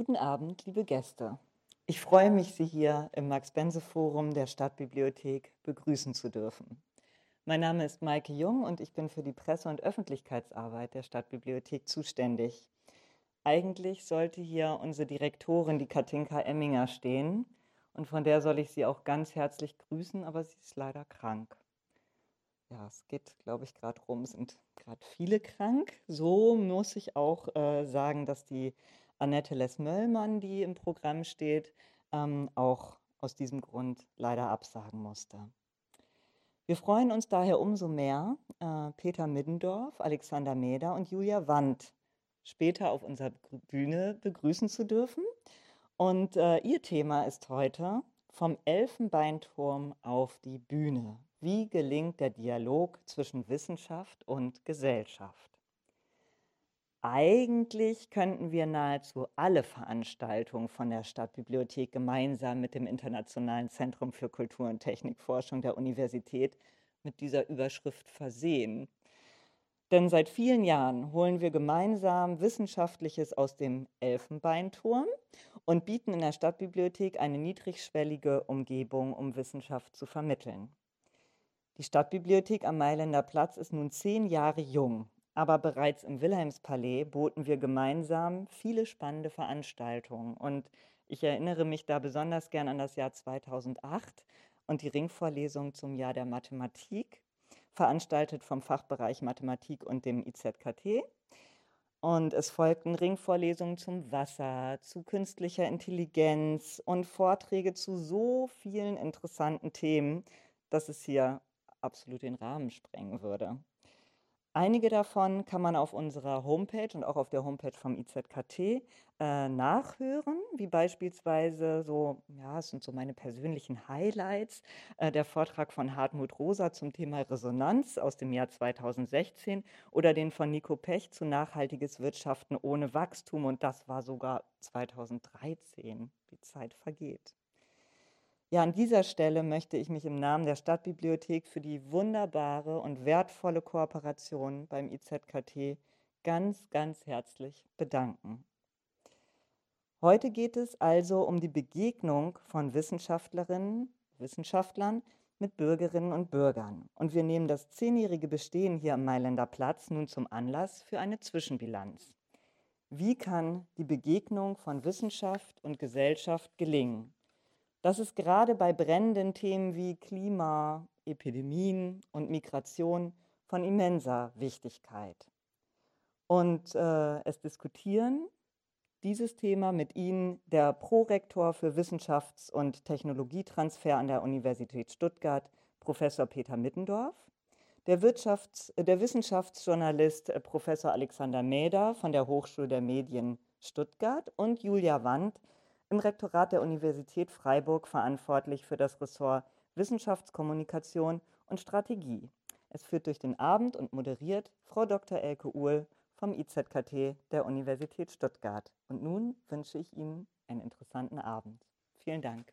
Guten Abend, liebe Gäste. Ich freue mich, Sie hier im Max-Bense-Forum der Stadtbibliothek begrüßen zu dürfen. Mein Name ist Maike Jung und ich bin für die Presse- und Öffentlichkeitsarbeit der Stadtbibliothek zuständig. Eigentlich sollte hier unsere Direktorin, die Katinka Emminger, stehen und von der soll ich Sie auch ganz herzlich grüßen, aber sie ist leider krank. Ja, es geht, glaube ich, gerade rum, sind gerade viele krank. So muss ich auch äh, sagen, dass die Annette Les-Möllmann, die im Programm steht, ähm, auch aus diesem Grund leider absagen musste. Wir freuen uns daher umso mehr, äh, Peter Middendorf, Alexander Meder und Julia Wandt später auf unserer Bühne begrüßen zu dürfen. Und äh, ihr Thema ist heute vom Elfenbeinturm auf die Bühne. Wie gelingt der Dialog zwischen Wissenschaft und Gesellschaft? Eigentlich könnten wir nahezu alle Veranstaltungen von der Stadtbibliothek gemeinsam mit dem Internationalen Zentrum für Kultur- und Technikforschung der Universität mit dieser Überschrift versehen. Denn seit vielen Jahren holen wir gemeinsam Wissenschaftliches aus dem Elfenbeinturm und bieten in der Stadtbibliothek eine niedrigschwellige Umgebung, um Wissenschaft zu vermitteln. Die Stadtbibliothek am Mailänder Platz ist nun zehn Jahre jung aber bereits im Wilhelmspalais boten wir gemeinsam viele spannende Veranstaltungen. Und ich erinnere mich da besonders gern an das Jahr 2008 und die Ringvorlesung zum Jahr der Mathematik, veranstaltet vom Fachbereich Mathematik und dem IZKT. Und es folgten Ringvorlesungen zum Wasser, zu künstlicher Intelligenz und Vorträge zu so vielen interessanten Themen, dass es hier absolut den Rahmen sprengen würde. Einige davon kann man auf unserer Homepage und auch auf der Homepage vom IZKT äh, nachhören, wie beispielsweise so, ja, es sind so meine persönlichen Highlights, äh, der Vortrag von Hartmut Rosa zum Thema Resonanz aus dem Jahr 2016 oder den von Nico Pech zu nachhaltiges Wirtschaften ohne Wachstum und das war sogar 2013. Die Zeit vergeht. Ja, an dieser Stelle möchte ich mich im Namen der Stadtbibliothek für die wunderbare und wertvolle Kooperation beim IZKT ganz, ganz herzlich bedanken. Heute geht es also um die Begegnung von Wissenschaftlerinnen, Wissenschaftlern mit Bürgerinnen und Bürgern. Und wir nehmen das zehnjährige Bestehen hier am Mailänder Platz nun zum Anlass für eine Zwischenbilanz. Wie kann die Begegnung von Wissenschaft und Gesellschaft gelingen? Das ist gerade bei brennenden Themen wie Klima, Epidemien und Migration von immenser Wichtigkeit. Und äh, es diskutieren dieses Thema mit Ihnen der Prorektor für Wissenschafts- und Technologietransfer an der Universität Stuttgart, Professor Peter Mittendorf, der, Wirtschafts-, der Wissenschaftsjournalist äh, Professor Alexander Mäder von der Hochschule der Medien Stuttgart und Julia Wandt, im Rektorat der Universität Freiburg verantwortlich für das Ressort Wissenschaftskommunikation und Strategie. Es führt durch den Abend und moderiert Frau Dr. Elke Uhl vom IZKT der Universität Stuttgart. Und nun wünsche ich Ihnen einen interessanten Abend. Vielen Dank.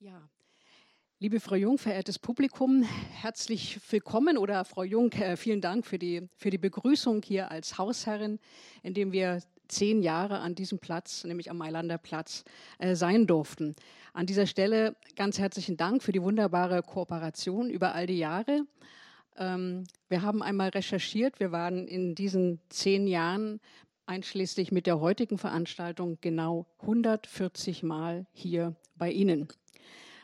Ja, liebe Frau Jung, verehrtes Publikum, herzlich willkommen oder Frau Jung, äh, vielen Dank für die, für die Begrüßung hier als Hausherrin, indem wir zehn Jahre an diesem Platz, nämlich am Mailander Platz, äh, sein durften. An dieser Stelle ganz herzlichen Dank für die wunderbare Kooperation über all die Jahre. Ähm, wir haben einmal recherchiert, wir waren in diesen zehn Jahren einschließlich mit der heutigen Veranstaltung genau 140 Mal hier bei Ihnen.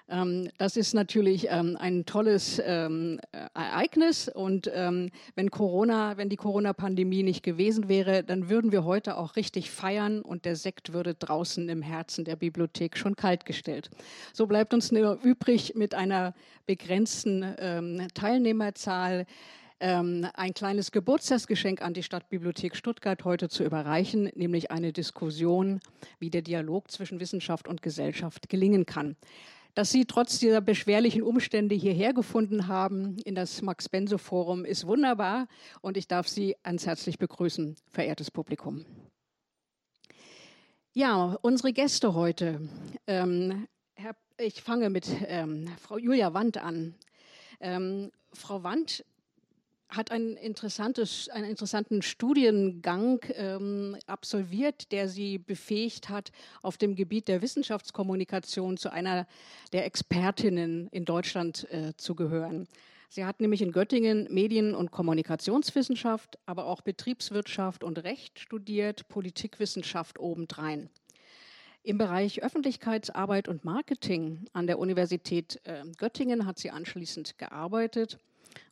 Ähm, das ist natürlich ähm, ein tolles ähm, Ereignis und wenn Corona, wenn die Corona-Pandemie nicht gewesen wäre, dann würden wir heute auch richtig feiern und der Sekt würde draußen im Herzen der Bibliothek schon kaltgestellt. So bleibt uns nur übrig, mit einer begrenzten Teilnehmerzahl ein kleines Geburtstagsgeschenk an die Stadtbibliothek Stuttgart heute zu überreichen, nämlich eine Diskussion, wie der Dialog zwischen Wissenschaft und Gesellschaft gelingen kann. Dass Sie trotz dieser beschwerlichen Umstände hierher gefunden haben in das Max-Bense-Forum ist wunderbar und ich darf Sie ganz herzlich begrüßen, verehrtes Publikum. Ja, unsere Gäste heute. Ähm, Herr, ich fange mit ähm, Frau Julia Wand an. Ähm, Frau Wand hat ein interessantes, einen interessanten Studiengang ähm, absolviert, der sie befähigt hat, auf dem Gebiet der Wissenschaftskommunikation zu einer der Expertinnen in Deutschland äh, zu gehören. Sie hat nämlich in Göttingen Medien- und Kommunikationswissenschaft, aber auch Betriebswirtschaft und Recht studiert, Politikwissenschaft obendrein. Im Bereich Öffentlichkeitsarbeit und Marketing an der Universität äh, Göttingen hat sie anschließend gearbeitet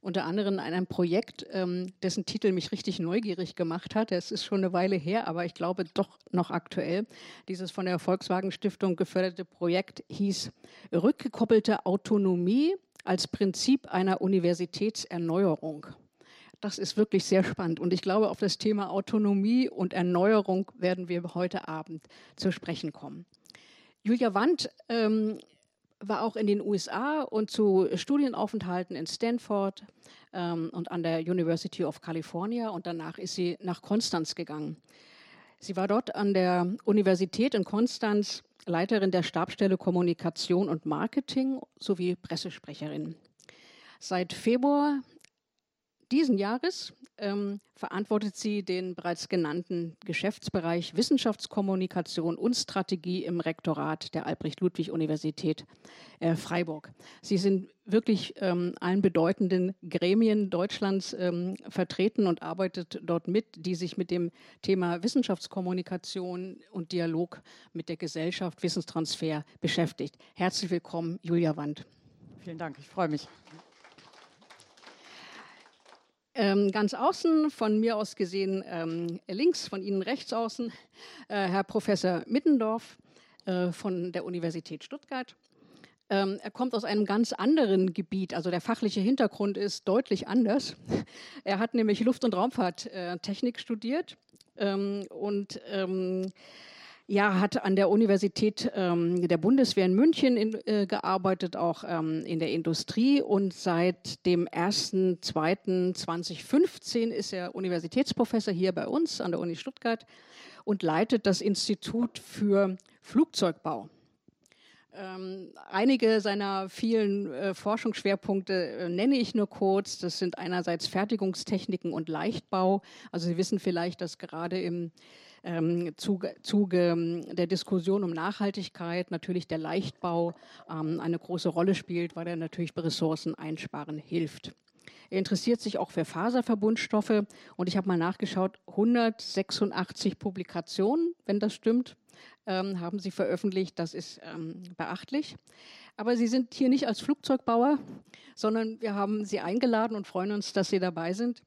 unter anderem an einem Projekt, ähm, dessen Titel mich richtig neugierig gemacht hat. Es ist schon eine Weile her, aber ich glaube doch noch aktuell. Dieses von der Volkswagen Stiftung geförderte Projekt hieß Rückgekoppelte Autonomie als Prinzip einer Universitätserneuerung. Das ist wirklich sehr spannend. Und ich glaube, auf das Thema Autonomie und Erneuerung werden wir heute Abend zu sprechen kommen. Julia Wandt ähm, war auch in den USA und zu Studienaufenthalten in Stanford ähm, und an der University of California und danach ist sie nach Konstanz gegangen. Sie war dort an der Universität in Konstanz Leiterin der Stabstelle Kommunikation und Marketing sowie Pressesprecherin. Seit Februar diesen Jahres ähm, verantwortet sie den bereits genannten Geschäftsbereich Wissenschaftskommunikation und Strategie im Rektorat der Albrecht-Ludwig-Universität äh, Freiburg. Sie sind wirklich ähm, allen bedeutenden Gremien Deutschlands ähm, vertreten und arbeitet dort mit, die sich mit dem Thema Wissenschaftskommunikation und Dialog mit der Gesellschaft, Wissenstransfer beschäftigt. Herzlich willkommen, Julia Wand. Vielen Dank, ich freue mich. Ähm, ganz außen, von mir aus gesehen ähm, links, von Ihnen rechts außen, äh, Herr Professor Mittendorf äh, von der Universität Stuttgart. Ähm, er kommt aus einem ganz anderen Gebiet, also der fachliche Hintergrund ist deutlich anders. Er hat nämlich Luft- und Raumfahrttechnik studiert ähm, und ähm, ja, hat an der Universität ähm, der Bundeswehr in München in, äh, gearbeitet, auch ähm, in der Industrie. Und seit dem 1.2.2015 ist er Universitätsprofessor hier bei uns an der Uni Stuttgart und leitet das Institut für Flugzeugbau. Ähm, einige seiner vielen äh, Forschungsschwerpunkte äh, nenne ich nur kurz. Das sind einerseits Fertigungstechniken und Leichtbau. Also Sie wissen vielleicht, dass gerade im ähm, Zuge, Zuge ähm, der Diskussion um Nachhaltigkeit natürlich der Leichtbau ähm, eine große Rolle spielt, weil er natürlich bei Ressourcen einsparen hilft. Er interessiert sich auch für Faserverbundstoffe und ich habe mal nachgeschaut, 186 Publikationen, wenn das stimmt, ähm, haben sie veröffentlicht. Das ist ähm, beachtlich. Aber Sie sind hier nicht als Flugzeugbauer, sondern wir haben Sie eingeladen und freuen uns, dass Sie dabei sind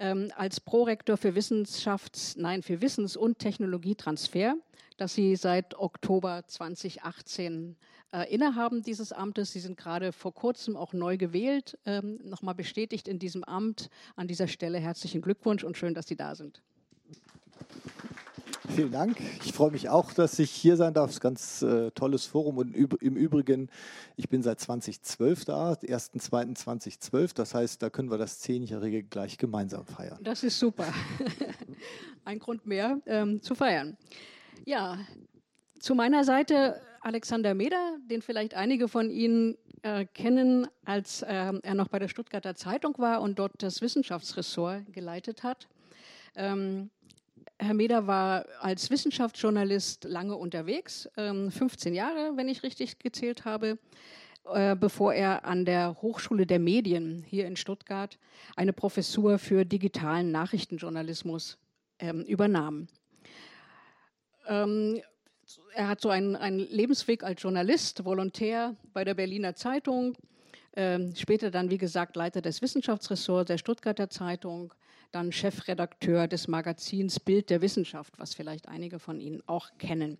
ähm, als Prorektor für Wissenschafts-, nein, für Wissens- und Technologietransfer, das Sie seit Oktober 2018 äh, innehaben dieses Amtes. Sie sind gerade vor kurzem auch neu gewählt, ähm, nochmal bestätigt in diesem Amt. An dieser Stelle herzlichen Glückwunsch und schön, dass Sie da sind. Vielen Dank. Ich freue mich auch, dass ich hier sein darf. Es ist ein ganz äh, tolles Forum. Und im Übrigen, ich bin seit 2012 da, 1.2.2012. Das heißt, da können wir das Zehnjährige gleich gemeinsam feiern. Das ist super. Ein Grund mehr ähm, zu feiern. Ja, zu meiner Seite Alexander Meder, den vielleicht einige von Ihnen äh, kennen, als äh, er noch bei der Stuttgarter Zeitung war und dort das Wissenschaftsressort geleitet hat. Ähm, Herr Meder war als Wissenschaftsjournalist lange unterwegs, 15 ähm, Jahre, wenn ich richtig gezählt habe, äh, bevor er an der Hochschule der Medien hier in Stuttgart eine Professur für digitalen Nachrichtenjournalismus ähm, übernahm. Ähm, er hat so einen, einen, Lebensweg als Journalist, Volontär bei der Berliner Zeitung, später dann, wie gesagt, Leiter des Wissenschaftsressorts der Stuttgarter Zeitung, dann Chefredakteur des Magazins Bild der Wissenschaft, was vielleicht einige von Ihnen auch kennen.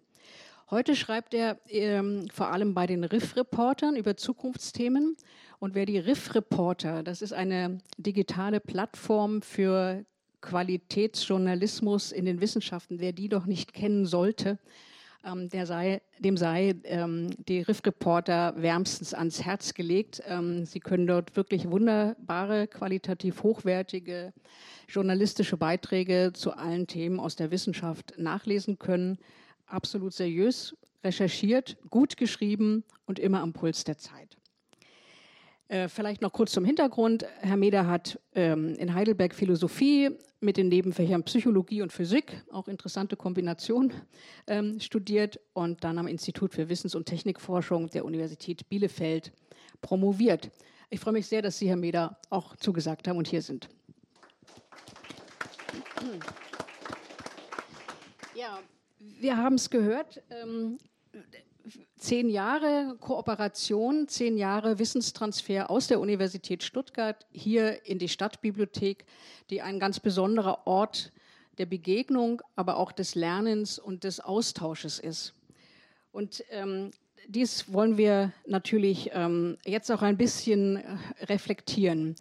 Heute schreibt er ähm, vor allem bei den Riff-Reportern über Zukunftsthemen. Und wer die Riff-Reporter, das ist eine digitale Plattform für Qualitätsjournalismus in den Wissenschaften, wer die doch nicht kennen sollte, sei, dem sei ähm, die Riff-Reporter wärmstens ans Herz gelegt. Ähm, Sie können dort wirklich wunderbare, qualitativ hochwertige journalistische Beiträge zu allen Themen aus der Wissenschaft nachlesen können. Absolut seriös recherchiert, gut geschrieben und immer am Puls der Zeit. Äh, vielleicht noch kurz zum Hintergrund. Herr Meder hat ähm, in Heidelberg Philosophie mit den Nebenfächern Psychologie und Physik, auch interessante Kombination, ähm, studiert und dann am Institut für Wissens- und Technikforschung der Universität Bielefeld promoviert. Ich freue mich sehr, dass Sie, Herr Meder, auch zugesagt haben und hier sind. Ja, wir haben es gehört. Ähm, zehn Jahre Kooperation, zehn Jahre Wissenstransfer aus der Universität Stuttgart hier in die Stadtbibliothek, die ein ganz besonderer Ort der Begegnung, aber auch des Lernens und des Austausches ist. Und ähm, dies wollen wir natürlich ähm, jetzt auch ein bisschen äh, reflektieren.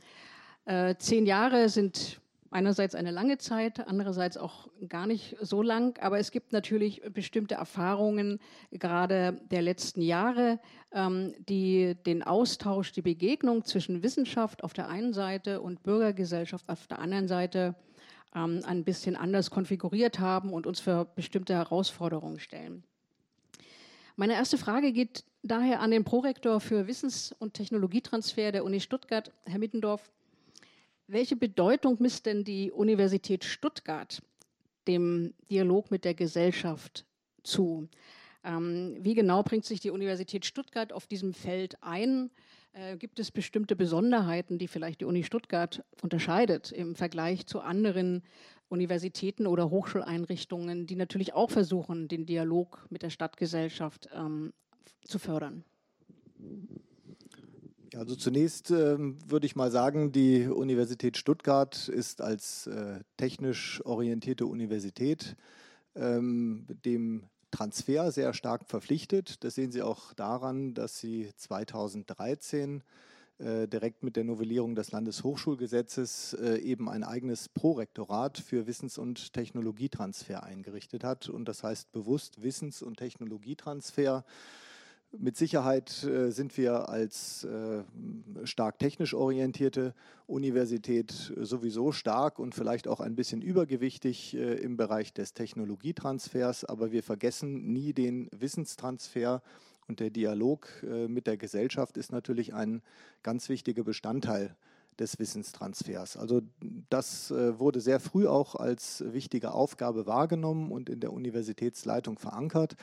Äh, zehn Jahre sind einerseits eine lange Zeit, andererseits auch gar nicht so lang. Aber es gibt natürlich bestimmte Erfahrungen, gerade der letzten Jahre, ähm, die den Austausch, die Begegnung zwischen Wissenschaft auf der einen Seite und Bürgergesellschaft auf der anderen Seite ähm, ein bisschen anders konfiguriert haben und uns für bestimmte Herausforderungen stellen. Meine erste Frage geht daher an den Prorektor für Wissens- und Technologietransfer der Uni Stuttgart, Herr Mittendorf. Welche Bedeutung misst denn die Universität Stuttgart dem Dialog mit der Gesellschaft zu? Ähm, wie genau bringt sich die Universität Stuttgart auf diesem Feld ein? Äh, gibt es bestimmte Besonderheiten, die vielleicht die Uni Stuttgart unterscheidet im Vergleich zu anderen Universitäten oder Hochschuleinrichtungen, die natürlich auch versuchen, den Dialog mit der Stadtgesellschaft ähm, zu fördern? Also zunächst ähm, würde ich mal sagen, die Universität Stuttgart ist als äh, technisch orientierte Universität ähm, dem Transfer sehr stark verpflichtet. Das sehen Sie auch daran, dass sie 2013 äh, direkt mit der Novellierung des Landeshochschulgesetzes äh, eben ein eigenes Prorektorat für Wissens- und Technologietransfer eingerichtet hat. Und das heißt bewusst Wissens- und Technologietransfer mit Sicherheit äh, sind wir als äh, stark technisch orientierte Universität sowieso stark und vielleicht auch ein bisschen übergewichtig äh, im Bereich des Technologietransfers, aber wir vergessen nie den Wissenstransfer und der Dialog mit der Gesellschaft ist natürlich ein ganz wichtiger Bestandteil des Wissenstransfers. Also das wurde sehr früh auch als wichtige Aufgabe wahrgenommen und in der Universitätsleitung verankert.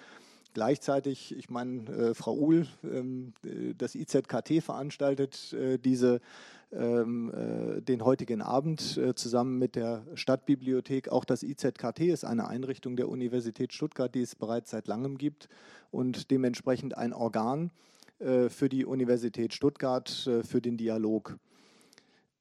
Gleichzeitig, ich meine, äh, Frau Uhl, ähm, äh, das IZKT veranstaltet äh, diese, ähm, äh, den heutigen Abend äh, zusammen mit der Stadtbibliothek. Auch das IZKT ist eine Einrichtung der Universität Stuttgart, die es bereits seit langem gibt und dementsprechend ein Organ äh, für die Universität Stuttgart, für den Dialog.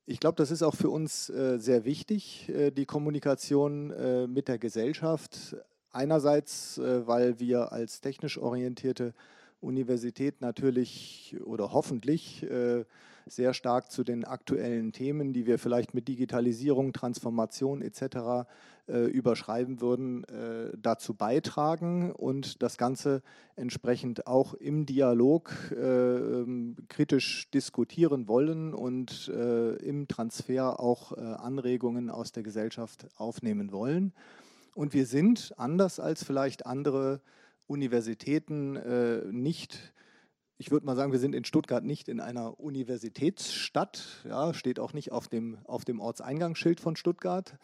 Ich glaube, das ist auch für uns sehr wichtig, die Kommunikation mit der Gesellschaft Einerseits, äh, weil wir als technisch orientierte Universität natürlich oder hoffentlich äh, sehr stark zu den aktuellen Themen, die wir vielleicht mit Digitalisierung, Transformation etc. Äh, überschreiben würden, dazu beitragen und das Ganze entsprechend auch im Dialog ähm, kritisch diskutieren wollen und im Transfer auch Anregungen aus der Gesellschaft aufnehmen wollen. Und wir sind, anders als vielleicht andere Universitäten, äh, nicht, ich würde mal sagen, wir sind in Stuttgart nicht in einer Universitätsstadt, ja, steht auch nicht auf dem, auf dem Ortseingangsschild von Stuttgart.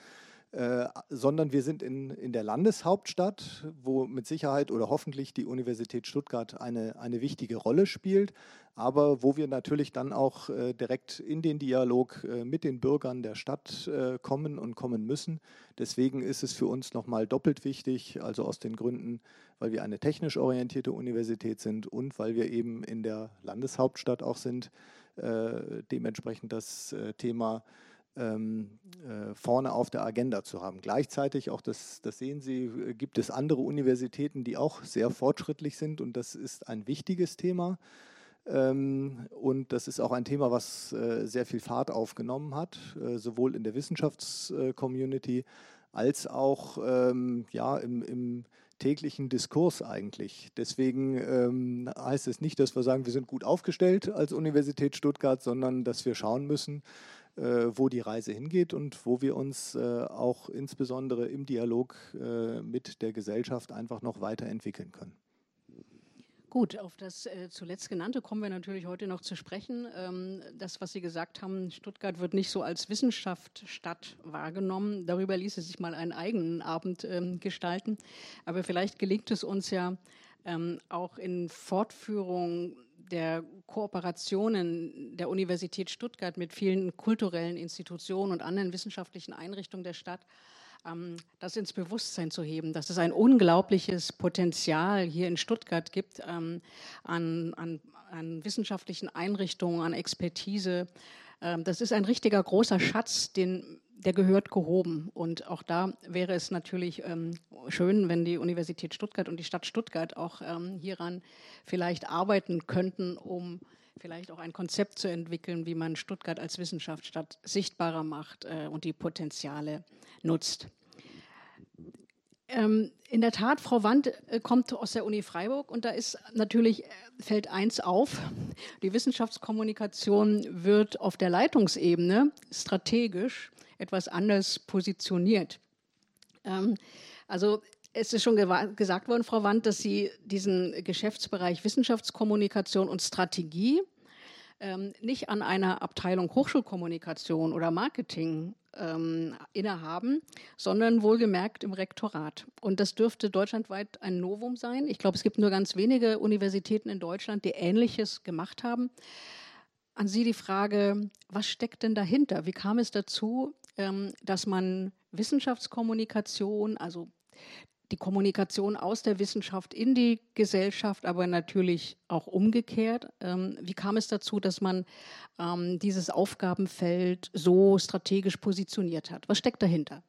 Äh, sondern wir sind in, in der Landeshauptstadt, wo mit Sicherheit oder hoffentlich die Universität Stuttgart eine, eine wichtige Rolle spielt, aber wo wir natürlich dann auch äh, direkt in den Dialog äh, mit den Bürgern der Stadt äh, kommen und kommen müssen. Deswegen ist es für uns nochmal doppelt wichtig, also aus den Gründen, weil wir eine technisch orientierte Universität sind und weil wir eben in der Landeshauptstadt auch sind, äh, dementsprechend das Thema ähm, äh, vorne auf der Agenda zu haben. Gleichzeitig, auch das, das sehen Sie, äh, gibt es andere Universitäten, die auch sehr fortschrittlich sind und das ist ein wichtiges Thema. Ähm, und das ist auch ein Thema, was äh, sehr viel Fahrt aufgenommen hat, äh, sowohl in der Wissenschaftscommunity als auch ähm, ja, im, im täglichen Diskurs eigentlich. Deswegen ähm, heißt es nicht, dass wir sagen, wir sind gut aufgestellt als Universität Stuttgart, sondern dass wir schauen müssen, wo die Reise hingeht und wo wir uns äh, auch insbesondere im Dialog äh, mit der Gesellschaft einfach noch weiterentwickeln können. Gut, auf das äh, zuletzt genannte kommen wir natürlich heute noch zu sprechen. Ähm, das, was Sie gesagt haben, Stuttgart wird nicht so als Wissenschaftsstadt wahrgenommen. Darüber ließe sich mal einen eigenen Abend ähm, gestalten. Aber vielleicht gelingt es uns ja ähm, auch in Fortführung der Kooperationen der Universität Stuttgart mit vielen kulturellen Institutionen und anderen wissenschaftlichen Einrichtungen der Stadt ähm, das ins Bewusstsein zu heben, dass es ein unglaubliches Potenzial hier in Stuttgart gibt ähm, an, an, an wissenschaftlichen Einrichtungen, an Expertise. Ähm, das ist ein richtiger großer Schatz, den der gehört gehoben. Und auch da wäre es natürlich ähm, schön, wenn die Universität Stuttgart und die Stadt Stuttgart auch ähm, hieran vielleicht arbeiten könnten, um vielleicht auch ein Konzept zu entwickeln, wie man Stuttgart als Wissenschaftsstadt sichtbarer macht äh, und die Potenziale nutzt. Ähm, in der Tat, Frau Wand äh, kommt aus der Uni Freiburg und da ist natürlich, äh, fällt eins auf, die Wissenschaftskommunikation wird auf der Leitungsebene strategisch etwas anders positioniert. Ähm, also es ist schon gesagt worden, Frau Wand, dass Sie diesen Geschäftsbereich Wissenschaftskommunikation und Strategie ähm, nicht an einer Abteilung Hochschulkommunikation oder Marketing ähm, innehaben, sondern wohlgemerkt im Rektorat. Und das dürfte deutschlandweit ein Novum sein. Ich glaube, es gibt nur ganz wenige Universitäten in Deutschland, die Ähnliches gemacht haben. An Sie die Frage, was steckt denn dahinter? Wie kam es dazu, dass man Wissenschaftskommunikation, also die Kommunikation aus der Wissenschaft in die Gesellschaft, aber natürlich auch umgekehrt. Ähm, wie kam es dazu, dass man ähm, dieses Aufgabenfeld so strategisch positioniert hat? Was steckt dahinter?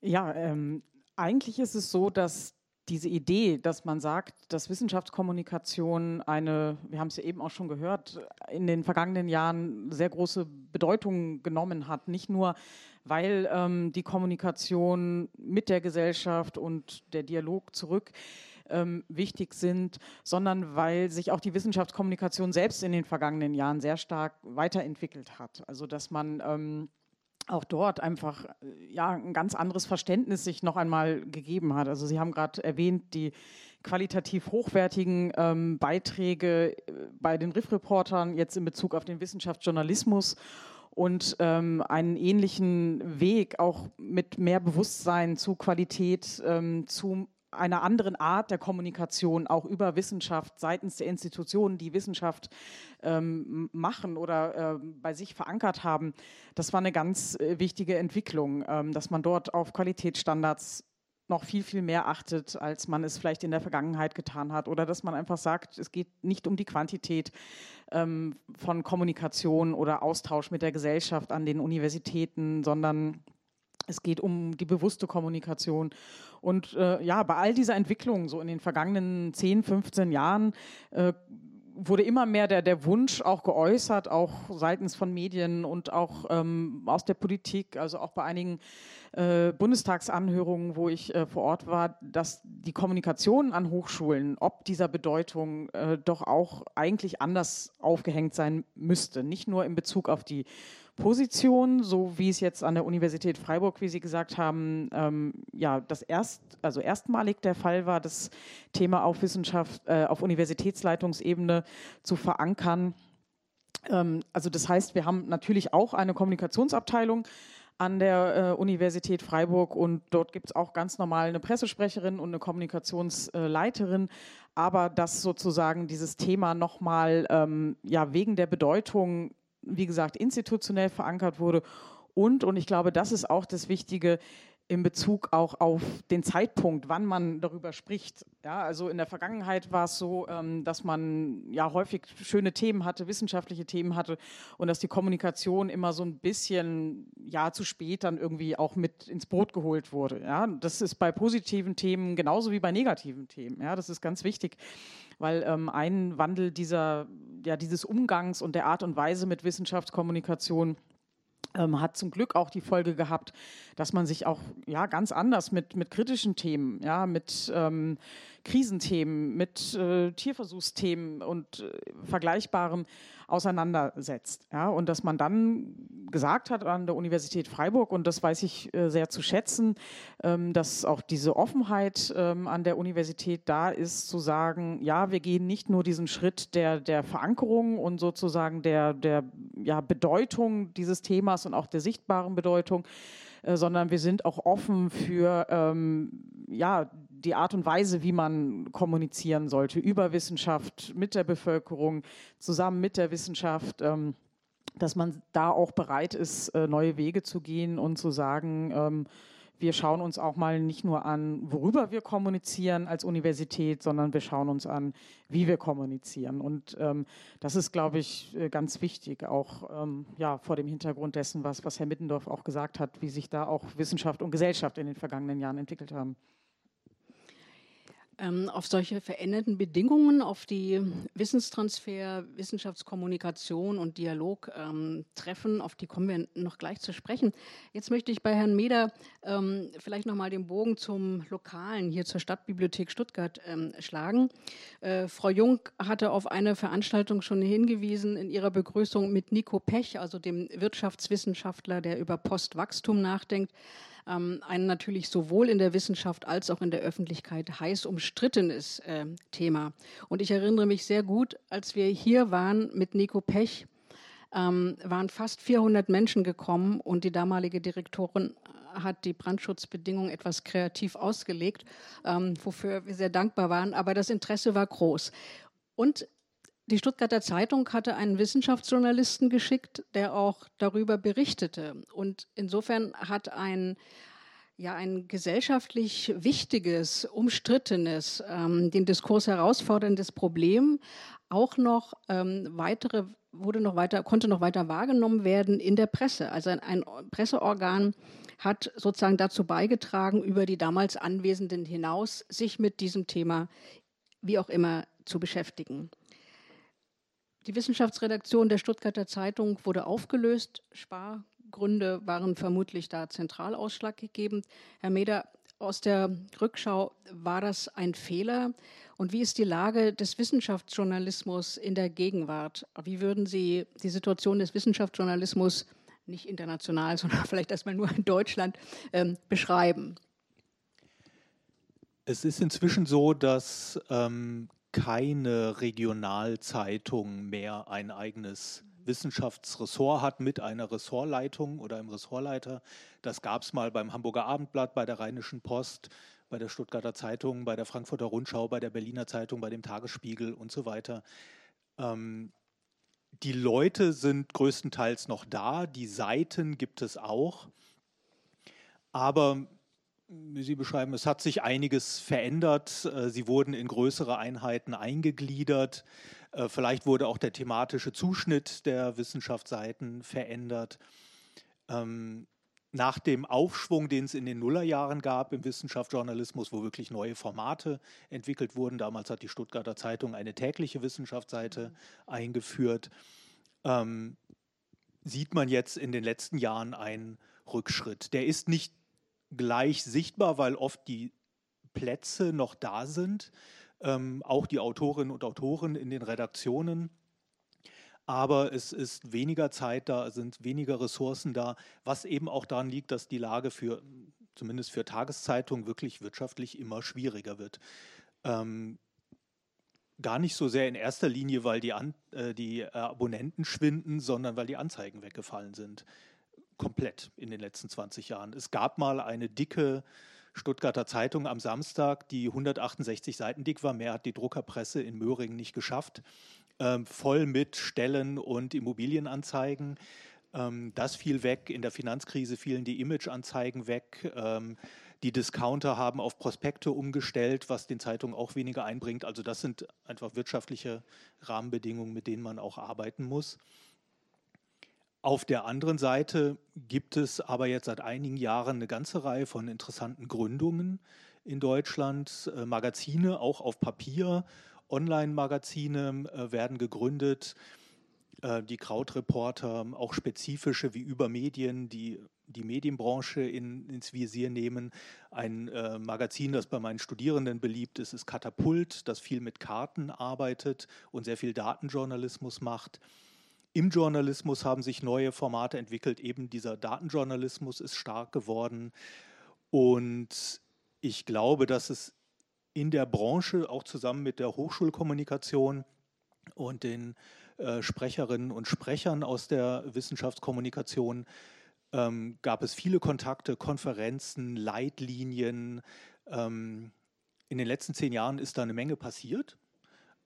Ja, ähm, eigentlich ist es so, dass diese Idee, dass man sagt, dass Wissenschaftskommunikation eine, wir haben es ja eben auch schon gehört, in den vergangenen Jahren sehr große Bedeutung genommen hat. Nicht nur, weil ähm, die Kommunikation mit der Gesellschaft und der Dialog zurück ähm, wichtig sind, sondern weil sich auch die Wissenschaftskommunikation selbst in den vergangenen Jahren sehr stark weiterentwickelt hat. Also dass man ähm, auch dort einfach äh, ja, ein ganz anderes Verständnis sich noch einmal gegeben hat. Also Sie haben gerade erwähnt, die qualitativ hochwertigen ähm, Beiträge äh, bei den RIF-Reportern jetzt in Bezug auf den Wissenschaftsjournalismus und ähm, einen ähnlichen Weg auch mit mehr Bewusstsein zu Qualität, ähm, zu einer anderen Art der Kommunikation auch über Wissenschaft seitens der Institutionen, die Wissenschaft ähm, machen oder äh, bei sich verankert haben. Das war eine ganz äh, wichtige Entwicklung, ähm, dass man dort auf Qualitätsstandards noch viel, viel mehr achtet, als man es vielleicht in der Vergangenheit getan hat. Oder dass man einfach sagt, es geht nicht um die Quantität ähm, von Kommunikation oder Austausch mit der Gesellschaft an den Universitäten, sondern es geht um die bewusste Kommunikation. Und äh, ja, bei all dieser Entwicklung, so in den vergangenen 10, 15 Jahren, äh, wurde immer mehr der, der Wunsch auch geäußert, auch seitens von Medien und auch ähm, aus der Politik, also auch bei einigen äh, Bundestagsanhörungen, wo ich äh, vor Ort war, dass die Kommunikation an Hochschulen ob dieser Bedeutung äh, doch auch eigentlich anders aufgehängt sein müsste. Nicht nur in Bezug auf die Position, so wie es jetzt an der Universität Freiburg, wie Sie gesagt haben, ähm, ja, das erst, also erstmalig der Fall war, das Thema auf Wissenschaft, äh, auf Universitätsleitungsebene zu verankern. Ähm, also das heißt, wir haben natürlich auch eine Kommunikationsabteilung an der äh, Universität Freiburg und dort gibt es auch ganz normal eine Pressesprecherin und eine Kommunikationsleiterin, aber dass sozusagen dieses Thema nochmal ähm, ja, wegen der Bedeutung wie gesagt, institutionell verankert wurde. Und, und ich glaube, das ist auch das Wichtige, in Bezug auch auf den Zeitpunkt, wann man darüber spricht. Ja, also in der Vergangenheit war es so, ähm, dass man ja häufig schöne Themen hatte, wissenschaftliche Themen hatte und dass die Kommunikation immer so ein bisschen ja zu spät dann irgendwie auch mit ins Boot geholt wurde. Ja, das ist bei positiven Themen genauso wie bei negativen Themen. Ja, das ist ganz wichtig weil ähm, ein Wandel dieser, ja, dieses Umgangs und der Art und Weise mit Wissenschaftskommunikation ähm, hat zum Glück auch die Folge gehabt, dass man sich auch ja ganz anders mit, mit kritischen Themen, ja, mit ähm, Krisenthemen, mit äh, Tierversuchsthemen und äh, Vergleichbarem auseinandersetzt. Ja, und dass man dann gesagt hat an der Universität Freiburg, und das weiß ich äh, sehr zu schätzen, ähm, dass auch diese Offenheit ähm, an der Universität da ist, zu sagen, ja, wir gehen nicht nur diesen Schritt der, der Verankerung und sozusagen der, der ja, Bedeutung dieses Themas und auch der sichtbaren Bedeutung, äh, sondern wir sind auch offen für ähm, ja, die Art und Weise, wie man kommunizieren sollte über Wissenschaft mit der Bevölkerung, zusammen mit der Wissenschaft. Ähm, dass man da auch bereit ist, äh, neue Wege zu gehen und zu sagen, ähm, wir schauen uns auch mal nicht nur an, worüber wir kommunizieren als Universität, sondern wir schauen uns an, wie wir kommunizieren. Und ähm, das ist, glaube ich, äh, ganz wichtig, auch ähm, ja, vor dem Hintergrund dessen, was, was Herr Mittendorf auch gesagt hat, wie sich da auch Wissenschaft und Gesellschaft in den vergangenen Jahren entwickelt haben ähm, auf solche veränderten Bedingungen, auf die Wissenstransfer, Wissenschaftskommunikation und Dialog ähm, treffen, auf die kommen wir noch gleich zu sprechen. Jetzt möchte ich bei Herrn Meder ähm, vielleicht nochmal den Bogen zum Lokalen hier zur Stadtbibliothek Stuttgart ähm, schlagen. Äh, Frau Jung hatte auf eine Veranstaltung schon hingewiesen in ihrer Begrüßung mit Nico Pech, also dem Wirtschaftswissenschaftler, der über Postwachstum nachdenkt ähm, ein natürlich sowohl in der Wissenschaft als auch in der Öffentlichkeit heiß umstrittenes äh, Thema. Und ich erinnere mich sehr gut, als wir hier waren mit Nico Pech, ähm, waren fast 400 Menschen gekommen und die damalige Direktorin hat die Brandschutzbedingungen etwas kreativ ausgelegt, ähm, wofür wir sehr dankbar waren. Aber das Interesse war groß. Und die Stuttgarter Zeitung hatte einen Wissenschaftsjournalisten geschickt, der auch darüber berichtete. Und insofern hat ein, ja, ein gesellschaftlich wichtiges, umstrittenes, ähm, den Diskurs herausforderndes Problem auch noch ähm, weitere, wurde noch weiter, konnte noch weiter wahrgenommen werden in der Presse. Also ein, ein Presseorgan hat sozusagen dazu beigetragen, über die damals Anwesenden hinaus sich mit diesem Thema wie auch immer zu beschäftigen. Die Wissenschaftsredaktion der Stuttgarter Zeitung wurde aufgelöst. Spargründe waren vermutlich da zentral ausschlaggebend. Herr Meder, aus der Rückschau war das ein Fehler? Und wie ist die Lage des Wissenschaftsjournalismus in der Gegenwart? Wie würden Sie die Situation des Wissenschaftsjournalismus nicht international, sondern vielleicht erstmal nur in Deutschland ähm, beschreiben? Es ist inzwischen so, dass ähm, keine Regionalzeitung mehr ein eigenes Wissenschaftsressort hat mit einer Ressortleitung oder einem Ressortleiter. Das gab es mal beim Hamburger Abendblatt, bei der Rheinischen Post, bei der Stuttgarter Zeitung, bei der Frankfurter Rundschau, bei der Berliner Zeitung, bei dem Tagesspiegel und so weiter. Ähm, die Leute sind größtenteils noch da, die Seiten gibt es auch. Aber Sie beschreiben, es hat sich einiges verändert. Äh, sie wurden in größere Einheiten eingegliedert. Äh, vielleicht wurde auch der thematische Zuschnitt der Wissenschaftsseiten verändert. Ähm, nach dem Aufschwung, den es in den Nullerjahren gab im Wissenschaftsjournalismus, wo wirklich neue Formate entwickelt wurden, damals hat die Stuttgarter Zeitung eine tägliche Wissenschaftsseite eingeführt, ähm, sieht man jetzt in den letzten Jahren einen Rückschritt. Der ist nicht gleich sichtbar, weil oft die Plätze noch da sind, ähm, auch die Autorinnen und Autoren in den Redaktionen. Aber es ist weniger Zeit da, sind weniger Ressourcen da, was eben auch daran liegt, dass die Lage für, zumindest für Tageszeitungen, wirklich wirtschaftlich immer schwieriger wird. Ähm, gar nicht so sehr in erster Linie, weil die, An äh, die Abonnenten schwinden, sondern weil die Anzeigen weggefallen sind komplett in den letzten 20 Jahren. Es gab mal eine dicke Stuttgarter Zeitung am Samstag, die 168 Seiten dick war. Mehr hat die Druckerpresse in Möhringen nicht geschafft. Ähm, voll mit Stellen und Immobilienanzeigen. Ähm, das fiel weg. In der Finanzkrise fielen die Imageanzeigen weg. Ähm, die Discounter haben auf Prospekte umgestellt, was den Zeitungen auch weniger einbringt. Also das sind einfach wirtschaftliche Rahmenbedingungen, mit denen man auch arbeiten muss. Auf der anderen Seite gibt es aber jetzt seit einigen Jahren eine ganze Reihe von interessanten Gründungen in Deutschland. Äh, Magazine, auch auf Papier, Online-Magazine äh, werden gegründet. äh, die Krautreporter auch spezifische wie über Medien, die die Medienbranche in, ins Visier nehmen. Ein äh, Magazin, das bei meinen Studierenden beliebt ist, ist Katapult, das viel mit Karten arbeitet und sehr viel Datenjournalismus macht. Im Journalismus haben sich neue Formate entwickelt. Eben dieser Datenjournalismus ist stark geworden. Und ich glaube, dass es in der Branche auch zusammen mit der Hochschulkommunikation und den äh, Sprecherinnen und Sprechern aus der Wissenschaftskommunikation ähm, gab es viele Kontakte, Konferenzen, Leitlinien. Ähm, in den letzten zehn Jahren ist da eine Menge passiert,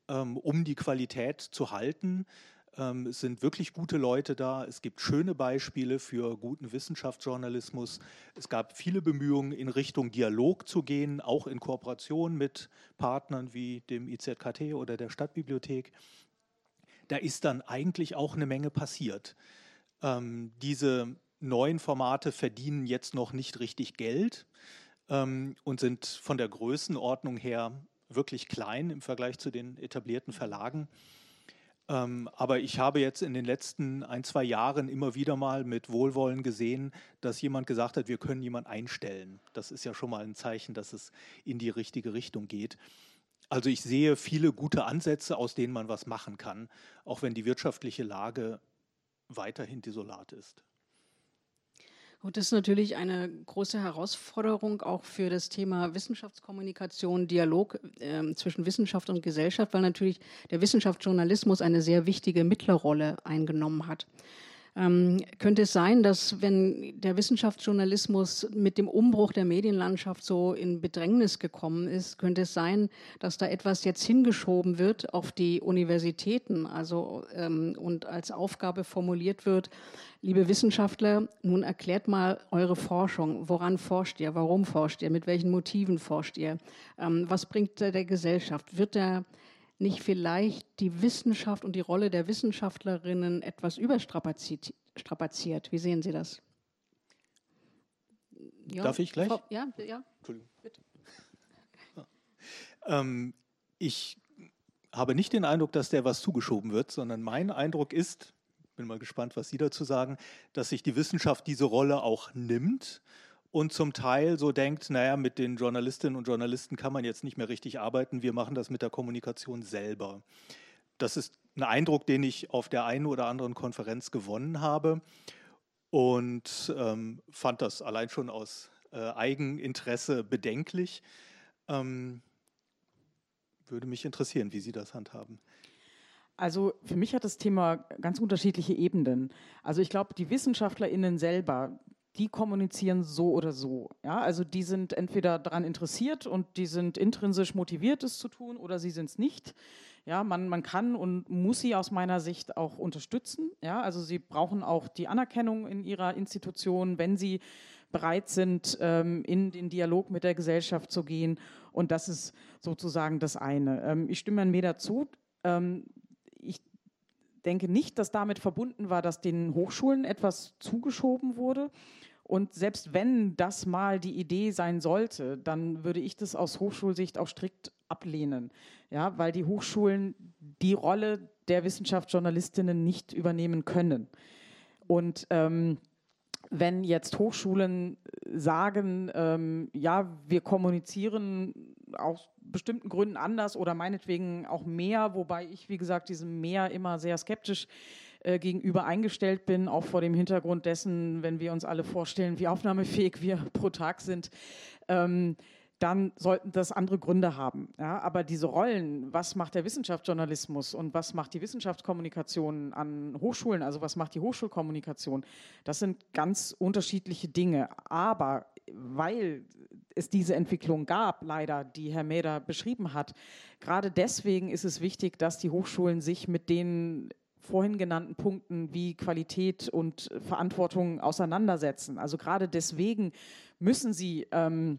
ähm, um die Qualität zu halten. Ähm, es sind wirklich gute Leute da. Es gibt schöne Beispiele für guten Wissenschaftsjournalismus. Es gab viele Bemühungen, in Richtung Dialog zu gehen, auch in Kooperation mit Partnern wie dem IZKT oder der Stadtbibliothek. Da ist dann eigentlich auch eine Menge passiert. Ähm, diese neuen Formate verdienen jetzt noch nicht richtig Geld ähm, und sind von der Größenordnung her wirklich klein im Vergleich zu den etablierten Verlagen. Ähm, aber ich habe jetzt in den letzten ein, zwei Jahren immer wieder mal mit Wohlwollen gesehen, dass jemand gesagt hat, wir können jemanden einstellen. Das ist ja schon mal ein Zeichen, dass es in die richtige Richtung geht. Also ich sehe viele gute Ansätze, aus denen man was machen kann, auch wenn die wirtschaftliche Lage weiterhin desolat ist. Und das ist natürlich eine große Herausforderung auch für das Thema Wissenschaftskommunikation, Dialog äh, zwischen Wissenschaft und Gesellschaft, weil natürlich der Wissenschaftsjournalismus eine sehr wichtige Mittlerrolle eingenommen hat. Ähm, könnte es sein, dass wenn der Wissenschaftsjournalismus mit dem Umbruch der Medienlandschaft so in Bedrängnis gekommen ist, könnte es sein, dass da etwas jetzt hingeschoben wird auf die Universitäten, also ähm, und als Aufgabe formuliert wird, liebe Wissenschaftler, nun erklärt mal eure Forschung. Woran forscht ihr? Warum forscht ihr? Mit welchen Motiven forscht ihr? Ähm, was bringt der Gesellschaft? Wird der nicht vielleicht die Wissenschaft und die Rolle der Wissenschaftlerinnen etwas überstrapaziert? Wie sehen Sie das? Ja, Darf ich gleich? Ja, ja. Entschuldigung. Bitte. ähm, ich habe nicht den Eindruck, dass der was zugeschoben wird, sondern mein Eindruck ist, bin mal gespannt, was Sie dazu sagen, dass sich die Wissenschaft diese Rolle auch nimmt und zum Teil so denkt, naja, mit den Journalistinnen und Journalisten kann man jetzt nicht mehr richtig arbeiten, wir machen das mit der Kommunikation selber. Das ist ein Eindruck, den ich auf der einen oder anderen Konferenz gewonnen habe und ähm, fand das allein schon aus äh, Eigeninteresse bedenklich. Ähm, würde mich interessieren, wie Sie das handhaben. Also für mich hat das Thema ganz unterschiedliche Ebenen. Also ich glaube, die WissenschaftlerInnen selber, die kommunizieren so oder so. Ja, also die sind entweder daran interessiert und die sind intrinsisch motiviert, es zu tun, oder sie sind es nicht. Ja, man, man kann und muss sie aus meiner Sicht auch unterstützen. Ja, also sie brauchen auch die Anerkennung in ihrer Institution, wenn sie bereit sind, ähm, in den Dialog mit der Gesellschaft zu gehen. Und das ist sozusagen das eine. Ähm, ich stimme mir dazu. Ähm, ich denke nicht, dass damit verbunden war, dass den Hochschulen etwas zugeschoben wurde. Und selbst wenn das mal die Idee sein sollte, dann würde ich das aus Hochschulsicht auch strikt ablehnen. Ja, weil die Hochschulen die Rolle der Wissenschaftsjournalistinnen nicht übernehmen können. Und ähm, wenn jetzt Hochschulen sagen, ähm, ja, wir kommunizieren aus bestimmten Gründen anders oder meinetwegen auch mehr, wobei ich, wie gesagt, diesem mehr immer sehr skeptisch äh, gegenüber eingestellt bin, auch vor dem Hintergrund dessen, wenn wir uns alle vorstellen, wie aufnahmefähig wir pro Tag sind. Ähm, dann sollten das andere Gründe haben. Ja, aber diese Rollen, was macht der Wissenschaftsjournalismus und was macht die Wissenschaftskommunikation an Hochschulen, also was macht die Hochschulkommunikation, das sind ganz unterschiedliche Dinge. Aber weil es diese Entwicklung gab, leider, die Herr Mäder beschrieben hat, gerade deswegen ist es wichtig, dass die Hochschulen sich mit den vorhin genannten Punkten wie Qualität und Verantwortung auseinandersetzen. Also gerade deswegen müssen sie ähm,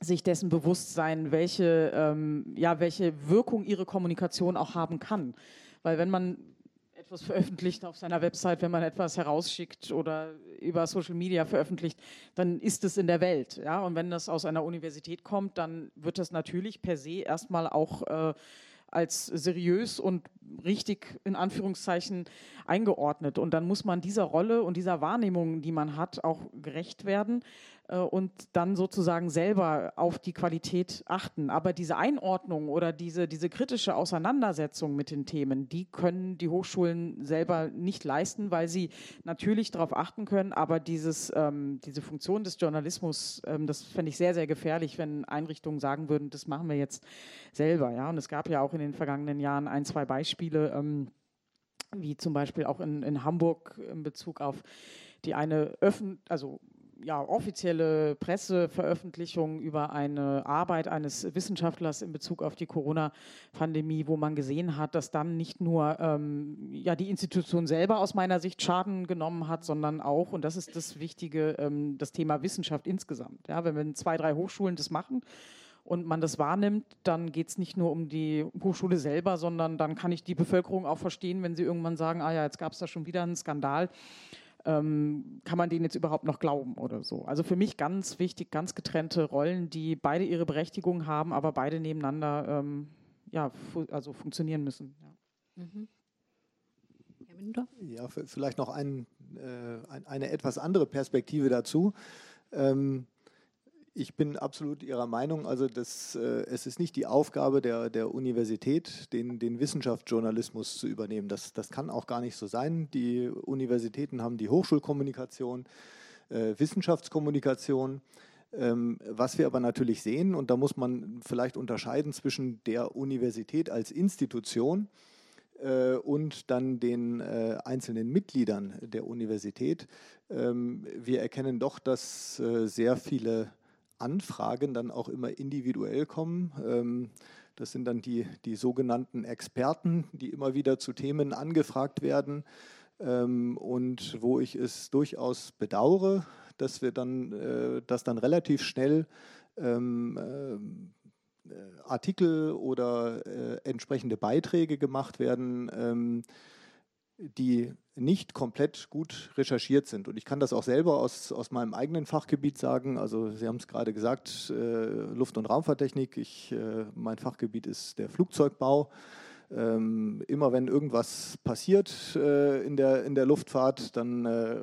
sich dessen bewusst sein, welche, ähm, ja, welche Wirkung ihre Kommunikation auch haben kann. Weil wenn man etwas veröffentlicht auf seiner Website, wenn man etwas herausschickt oder über Social Media veröffentlicht, dann ist es in der Welt. Ja? Und wenn das aus einer Universität kommt, dann wird das natürlich per se erstmal auch äh, als seriös und richtig in Anführungszeichen eingeordnet. Und dann muss man dieser Rolle und dieser Wahrnehmung, die man hat, auch gerecht werden und dann sozusagen selber auf die Qualität achten. Aber diese Einordnung oder diese, diese kritische Auseinandersetzung mit den Themen, die können die Hochschulen selber nicht leisten, weil sie natürlich darauf achten können, aber dieses, ähm, diese Funktion des Journalismus, ähm, das fände ich sehr, sehr gefährlich, wenn Einrichtungen sagen würden, das machen wir jetzt selber. Ja? Und es gab ja auch in den vergangenen Jahren ein, zwei Beispiele, ähm, wie zum Beispiel auch in, in Hamburg in Bezug auf die eine öffn also ja, offizielle Presseveröffentlichung über eine Arbeit eines Wissenschaftlers in Bezug auf die Corona-Pandemie, wo man gesehen hat, dass dann nicht nur ähm, ja, die Institution selber aus meiner Sicht Schaden genommen hat, sondern auch, und das ist das Wichtige, ähm, das Thema Wissenschaft insgesamt. Ja, wenn wir zwei, drei Hochschulen das machen, und man das wahrnimmt, dann geht es nicht nur um die Hochschule selber, sondern dann kann ich die Bevölkerung auch verstehen, wenn sie irgendwann sagen, ah ja, jetzt gab es da schon wieder einen Skandal ähm, kann man denen jetzt überhaupt noch glauben oder so. Also für mich ganz wichtig, ganz getrennte Rollen, die beide ihre Berechtigung haben, aber beide nebeneinander ähm, ja, fu also funktionieren müssen. Ja. Mhm. Ja, vielleicht noch ein, äh, eine etwas andere Perspektive dazu. Ähm, ich bin absolut Ihrer Meinung. Also das, äh, es ist nicht die Aufgabe der, der Universität, den, den Wissenschaftsjournalismus zu übernehmen. Das, das kann auch gar nicht so sein. Die Universitäten haben die Hochschulkommunikation, äh, Wissenschaftskommunikation. Ähm, was wir aber natürlich sehen, und da muss man vielleicht unterscheiden zwischen der Universität als Institution äh, und dann den äh, einzelnen Mitgliedern der Universität. Ähm, wir erkennen doch, dass äh, sehr viele Anfragen dann auch immer individuell kommen. Ähm, das sind dann die, die sogenannten Experten, die immer wieder zu Themen angefragt werden ähm, und wo ich es durchaus bedauere, dass wir dann, äh, dass dann relativ schnell ähm, äh, Artikel oder äh, entsprechende Beiträge gemacht werden, die nicht komplett gut recherchiert sind. Und ich kann das auch selber aus, aus meinem eigenen Fachgebiet sagen. Also Sie haben es gerade gesagt, äh, Luft- und Raumfahrttechnik. Ich, äh, mein Fachgebiet ist der Flugzeugbau. Ähm, immer wenn irgendwas passiert äh, in, der, in der Luftfahrt, dann äh,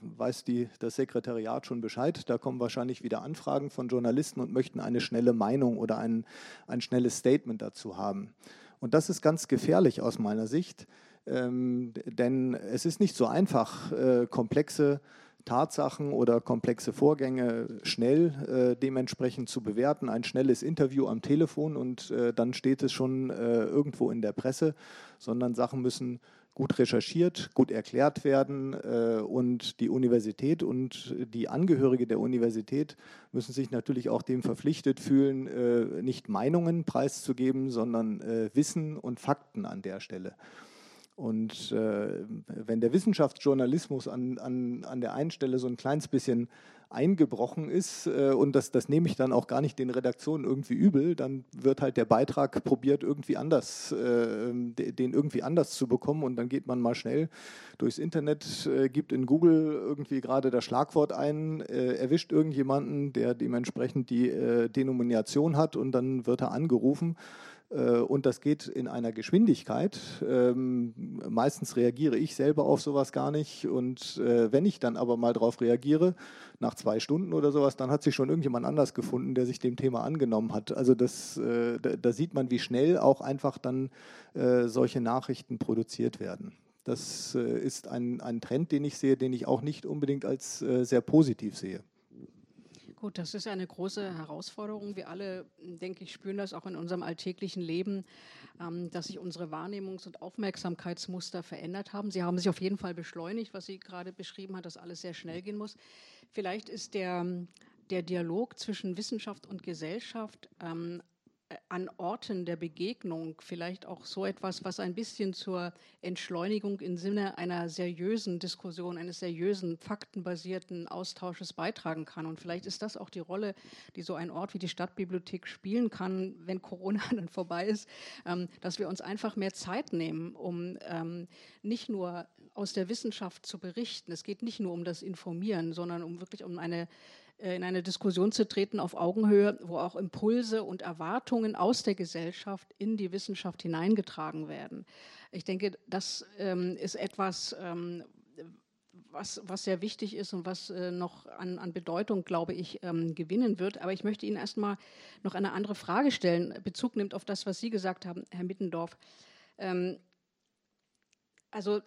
weiß die, das Sekretariat schon Bescheid. Da kommen wahrscheinlich wieder Anfragen von Journalisten und möchten eine schnelle Meinung oder ein, ein schnelles Statement dazu haben. Und das ist ganz gefährlich aus meiner Sicht ähm, denn es ist nicht so einfach, äh, komplexe Tatsachen oder komplexe Vorgänge schnell äh, dementsprechend zu bewerten. Ein schnelles Interview am Telefon und äh, dann steht es schon äh, irgendwo in der Presse, sondern Sachen müssen gut recherchiert, gut erklärt werden äh, und die Universität und die Angehörige der Universität müssen sich natürlich auch dem verpflichtet fühlen, äh, nicht Meinungen preiszugeben, sondern Wissen und Fakten an der Stelle. Und äh, wenn der Wissenschaftsjournalismus an, an, an der einen Stelle so ein kleines bisschen eingebrochen ist, äh, und das, das nehme ich dann auch gar nicht den Redaktionen irgendwie übel, dann wird halt der Beitrag probiert, irgendwie anders, äh, den irgendwie anders zu bekommen. Und dann geht man mal schnell durchs Internet, äh, gibt in Google irgendwie gerade das Schlagwort ein, äh, erwischt irgendjemanden, der dementsprechend die äh, Denomination hat, und dann wird er angerufen. Äh, und das geht in einer Geschwindigkeit. Ähm, meistens reagiere ich selber auf sowas gar nicht. Und äh, wenn ich dann aber mal darauf reagiere, nach zwei Stunden oder sowas, dann hat sich schon irgendjemand anders gefunden, der sich dem Thema angenommen hat. Also das, äh, da, sieht man, wie schnell auch einfach dann solche Nachrichten produziert werden. Das ist ein, ein Trend, den ich sehe, den ich auch nicht unbedingt als sehr positiv sehe. Gut, das ist eine große Herausforderung. Wir alle, denke ich, spüren das auch in unserem alltäglichen Leben, ähm, dass sich unsere Wahrnehmungs- und Aufmerksamkeitsmuster verändert haben. Sie haben sich auf jeden Fall beschleunigt, was Sie gerade beschrieben hat, dass alles sehr schnell gehen muss. Vielleicht ist der, der Dialog zwischen Wissenschaft und Gesellschaft ähm, an Orten der Begegnung vielleicht auch so etwas, was ein bisschen zur Entschleunigung im Sinne einer seriösen Diskussion, eines seriösen, faktenbasierten Austausches beitragen kann. Und vielleicht ist das auch die Rolle, die so ein Ort wie die Stadtbibliothek spielen kann, wenn Corona dann vorbei ist, ähm, dass wir uns einfach mehr Zeit nehmen, um ähm, nicht nur aus der Wissenschaft zu berichten. Es geht nicht nur um das Informieren, sondern um wirklich um eine in eine Diskussion zu treten auf Augenhöhe, wo auch Impulse und Erwartungen aus der Gesellschaft in die Wissenschaft hineingetragen werden. Ich denke, das ähm, ist etwas, ähm, was, was, sehr wichtig ist und was äh, noch an, an, Bedeutung, glaube ich, ähm, gewinnen wird. Aber ich möchte Ihnen erstmal noch eine andere Frage stellen, Bezug nimmt auf das, was Sie gesagt haben, Herr Mittendorf. Ähm, also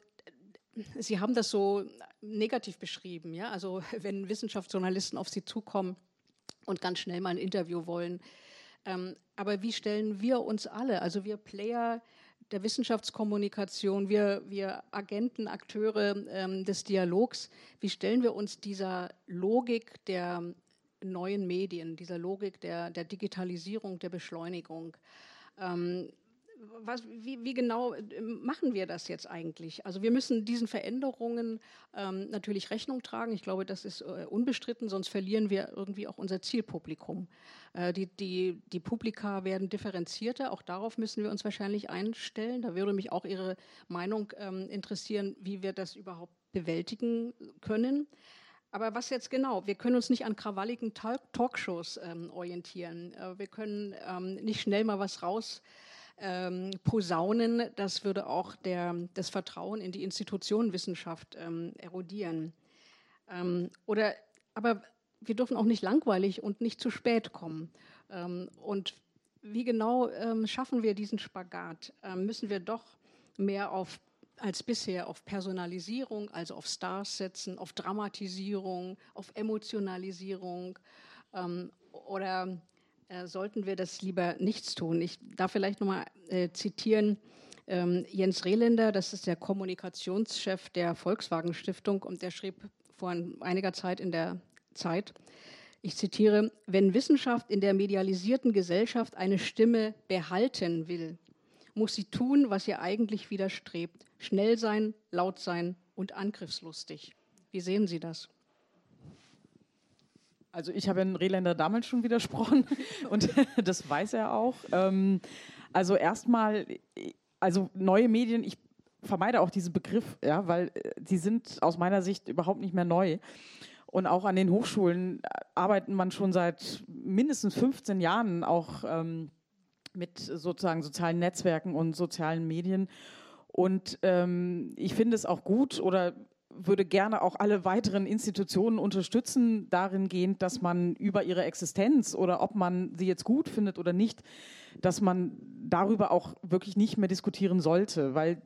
Sie haben das so negativ beschrieben, ja. Also wenn Wissenschaftsjournalisten auf Sie zukommen und ganz schnell mal ein Interview wollen. Ähm, aber wie stellen wir uns alle, also wir Player der Wissenschaftskommunikation, wir, wir Agenten, Akteure ähm, des Dialogs, wie stellen wir uns dieser Logik der neuen Medien, dieser Logik der, der Digitalisierung, der Beschleunigung? Ähm, was, wie, wie, genau äh, machen wir das jetzt eigentlich? Also wir müssen diesen Veränderungen ähm, natürlich Rechnung tragen. Ich glaube, das ist äh, unbestritten, sonst verlieren wir irgendwie auch unser Zielpublikum. Äh, die, die, die Publika werden differenzierter, auch darauf müssen wir uns wahrscheinlich einstellen. Da würde mich auch Ihre Meinung ähm, interessieren, wie wir das überhaupt bewältigen können. Aber was jetzt genau? Wir können uns nicht an krawalligen Talkshows ähm, orientieren. Äh, wir können ähm, nicht schnell mal was raus ähm, posaunen, das würde auch der, das Vertrauen in die Institutionenwissenschaft ähm, erodieren. Ähm, oder, aber wir dürfen auch nicht langweilig und nicht zu spät kommen. Ähm, und wie genau ähm, schaffen wir diesen Spagat? Ähm, müssen wir doch mehr auf als bisher auf Personalisierung, also auf Stars setzen, auf Dramatisierung, auf Emotionalisierung oder äh, sollten wir das lieber nichts tun. Ich darf vielleicht nochmal äh, zitieren. Ähm, Jens Rehländer, das ist der Kommunikationschef der Volkswagen Stiftung und der schrieb vor einiger Zeit in der Zeit, ich zitiere, wenn Wissenschaft in der medialisierten Gesellschaft eine Stimme behalten will, muss sie tun, was ihr eigentlich widerstrebt. Schnell sein, laut sein und angriffslustig. Wie sehen Sie das? Also ich habe den Rehländer damals schon widersprochen und das weiß er auch. Ähm, also erstmal, also neue Medien, ich vermeide auch diesen Begriff, ja, weil äh, sie sind aus meiner Sicht überhaupt nicht mehr neu. Und auch an den Hochschulen arbeitet man schon seit mindestens 15 Jahren auch ähm, mit sozusagen sozialen Netzwerken und sozialen Medien. Und ähm, ich finde es auch gut oder würde gerne auch alle weiteren Institutionen unterstützen, darin gehend, dass man über ihre Existenz oder ob man sie jetzt gut findet oder nicht, dass man darüber auch wirklich nicht mehr diskutieren sollte, weil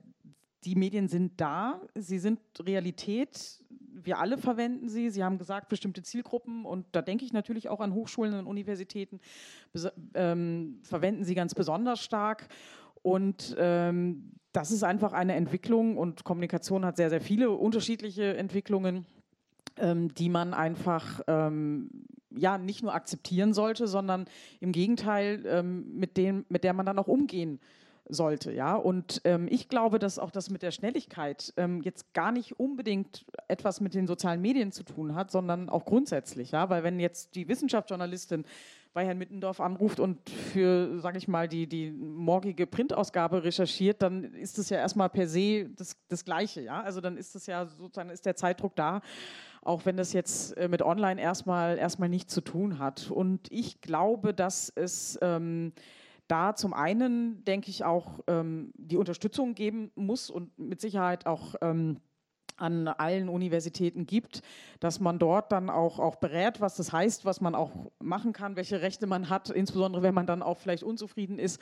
die Medien sind da, sie sind Realität, wir alle verwenden sie. Sie haben gesagt, bestimmte Zielgruppen, und da denke ich natürlich auch an Hochschulen und Universitäten, ähm, verwenden sie ganz besonders stark. Und ähm, das ist einfach eine Entwicklung und Kommunikation hat sehr, sehr viele unterschiedliche Entwicklungen, ähm, die man einfach ähm, ja nicht nur akzeptieren sollte, sondern im Gegenteil ähm, mit, dem, mit der man dann auch umgehen sollte. Ja? Und ähm, ich glaube, dass auch das mit der Schnelligkeit ähm, jetzt gar nicht unbedingt etwas mit den sozialen Medien zu tun hat, sondern auch grundsätzlich. Ja? Weil wenn jetzt die Wissenschaftsjournalistin bei Herrn Mittendorf anruft und für, sage ich mal, die, die morgige Printausgabe recherchiert, dann ist es ja erstmal per se das, das Gleiche. Ja? Also dann ist es ja sozusagen, ist der Zeitdruck da, auch wenn das jetzt äh, mit Online erstmal, erstmal nichts zu tun hat. Und ich glaube, dass es ähm, da zum einen, denke ich, auch ähm, die Unterstützung geben muss und mit Sicherheit auch ähm, an allen Universitäten gibt, dass man dort dann auch, auch berät, was das heißt, was man auch machen kann, welche Rechte man hat, insbesondere wenn man dann auch vielleicht unzufrieden ist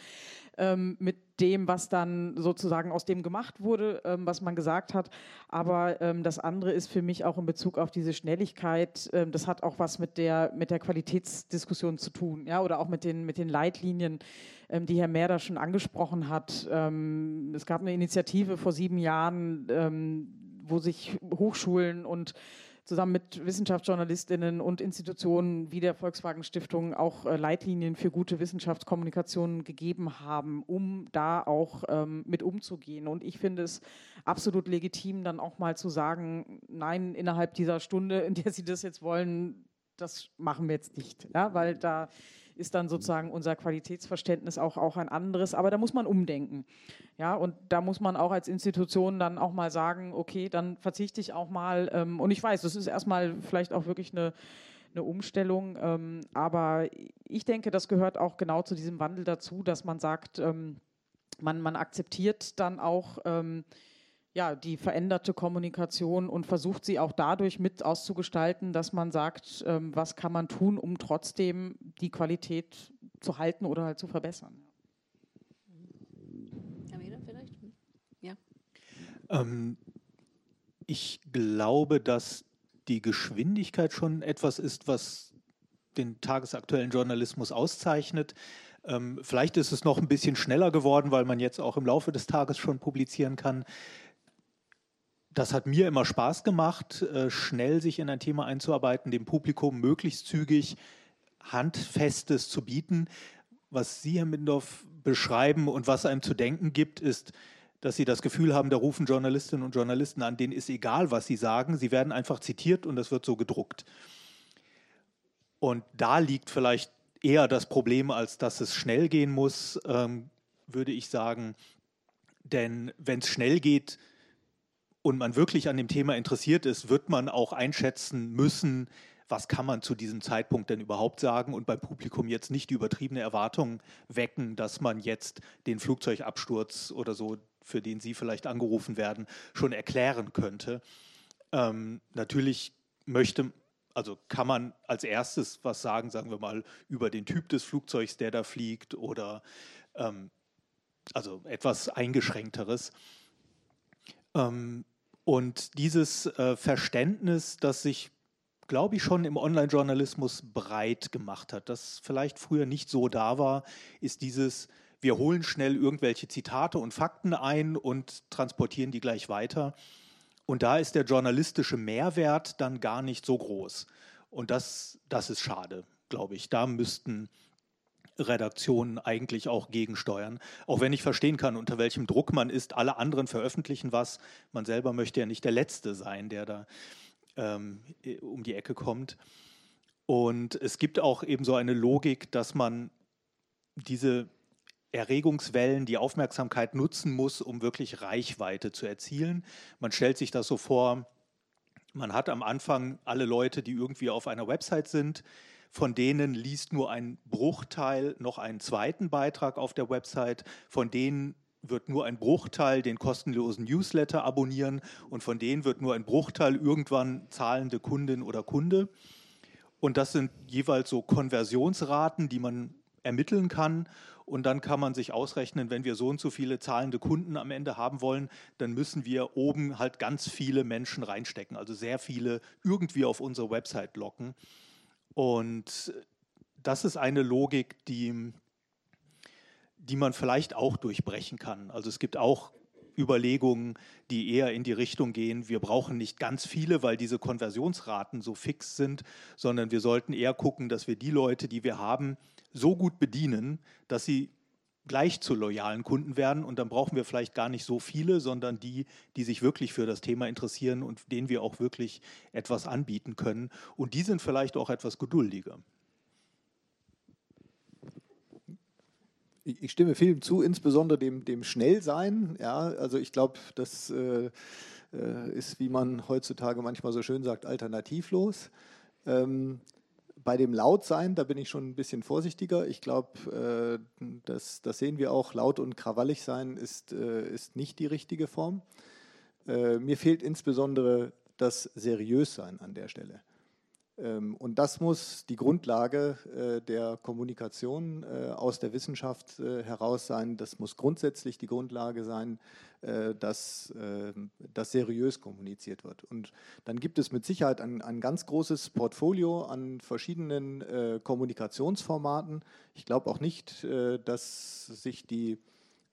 ähm, mit dem, was dann sozusagen aus dem gemacht wurde, ähm, was man gesagt hat. Aber ähm, das andere ist für mich auch in Bezug auf diese Schnelligkeit, ähm, das hat auch was mit der, mit der Qualitätsdiskussion zu tun, ja, oder auch mit den, mit den Leitlinien, ähm, die Herr Merder schon angesprochen hat. Ähm, es gab eine Initiative vor sieben Jahren, wo sich Hochschulen und zusammen mit Wissenschaftsjournalistinnen und Institutionen wie der Volkswagen Stiftung auch äh, Leitlinien für gute Wissenschaftskommunikation gegeben haben, um da auch ähm, mit umzugehen. Und ich finde es absolut legitim, dann auch mal zu sagen, nein, innerhalb dieser Stunde, in der Sie das jetzt wollen, das machen wir jetzt nicht, ja, weil da ist dann sozusagen unser Qualitätsverständnis auch, auch ein anderes. Aber da muss man umdenken. Ja, und da muss man auch als Institution dann auch mal sagen, okay, dann verzichte ich auch mal. Ähm, und ich weiß, das ist erstmal vielleicht auch wirklich eine eine Umstellung. Ähm, aber ich denke, das gehört auch genau zu diesem Wandel dazu, dass man sagt, ähm, man, man akzeptiert dann auch ähm, ja, die veränderte Kommunikation und versucht sie auch dadurch mit auszugestalten, dass man sagt, ähm, was kann man tun, um trotzdem die Qualität zu halten oder halt zu verbessern. Amina vielleicht? Ja. Ähm, ich glaube, dass die Geschwindigkeit schon etwas ist, was den tagesaktuellen Journalismus auszeichnet. Ähm, vielleicht ist es noch ein bisschen schneller geworden, weil man jetzt auch im Laufe des Tages schon publizieren kann. Das hat mir immer Spaß gemacht, äh, schnell sich in ein Thema einzuarbeiten, dem Publikum möglichst zügig Handfestes zu bieten. Was Sie, Herr Mindorf, beschreiben und was einem zu denken gibt, ist, dass sie das Gefühl haben, da rufen Journalistinnen und Journalisten an, denen ist egal, was sie sagen, sie werden einfach zitiert und das wird so gedruckt. Und da liegt vielleicht eher das Problem, als dass es schnell gehen muss, ähm, würde ich sagen. Denn wenn es schnell geht und man wirklich an dem Thema interessiert ist, wird man auch einschätzen müssen, was kann man zu diesem Zeitpunkt denn überhaupt sagen und beim Publikum jetzt nicht die übertriebene Erwartung wecken, dass man jetzt den Flugzeugabsturz oder so, für den Sie vielleicht angerufen werden, schon erklären könnte. Ähm, natürlich möchte also kann man als erstes was sagen, sagen wir mal, über den Typ des Flugzeugs, der da fliegt oder ähm, also etwas eingeschränkteres. Ähm, und dieses äh, Verständnis, das sich, glaube ich, schon im Online-Journalismus breit gemacht hat, das vielleicht früher nicht so da war, ist dieses, wir holen schnell irgendwelche Zitate und Fakten ein und transportieren die gleich weiter. Und da ist der journalistische Mehrwert dann gar nicht so groß. Und das, das ist schade, glaube ich. Da müssten Redaktionen eigentlich auch gegensteuern. Auch wenn ich verstehen kann, unter welchem Druck man ist. Alle anderen veröffentlichen was. Man selber möchte ja nicht der Letzte sein, der da ähm, um die Ecke kommt. Und es gibt auch eben so eine Logik, dass man diese Erregungswellen, die Aufmerksamkeit nutzen muss, um wirklich Reichweite zu erzielen. Man stellt sich das so vor, man hat am Anfang alle Leute, die irgendwie auf einer Website sind, von denen liest nur ein Bruchteil noch einen zweiten Beitrag auf der Website, von denen wird nur ein Bruchteil den kostenlosen Newsletter abonnieren und von denen wird nur ein Bruchteil irgendwann zahlende Kundin oder Kunde. Und das sind jeweils so Konversionsraten, die man ermitteln kann. Und dann kann man sich ausrechnen, wenn wir so und so viele zahlende Kunden am Ende haben wollen, dann müssen wir oben halt ganz viele Menschen reinstecken, also sehr viele irgendwie auf unsere Website locken. Und das ist eine Logik, die, die man vielleicht auch durchbrechen kann. Also es gibt auch Überlegungen, die eher in die Richtung gehen, wir brauchen nicht ganz viele, weil diese Konversionsraten so fix sind, sondern wir sollten eher gucken, dass wir die Leute, die wir haben, so gut bedienen, dass sie gleich zu loyalen Kunden werden. Und dann brauchen wir vielleicht gar nicht so viele, sondern die, die sich wirklich für das Thema interessieren und denen wir auch wirklich etwas anbieten können. Und die sind vielleicht auch etwas geduldiger. Ich stimme vielem zu, insbesondere dem, dem Schnellsein. Ja, also ich glaube, das äh, äh, ist, wie man heutzutage manchmal so schön sagt, alternativlos. Ähm, bei dem Lautsein, da bin ich schon ein bisschen vorsichtiger. Ich glaube, äh, das, das sehen wir auch, laut und krawallig sein ist, äh, ist nicht die richtige Form. Äh, mir fehlt insbesondere das Seriössein an der Stelle. Ähm, und das muss die Grundlage äh, der Kommunikation äh, aus der Wissenschaft äh, heraus sein. Das muss grundsätzlich die Grundlage sein, dass ähm, das seriös kommuniziert wird. Und dann gibt es mit Sicherheit ein, ein ganz großes Portfolio an verschiedenen Kommunikationsformaten. Ich glaube auch nicht, dass sich die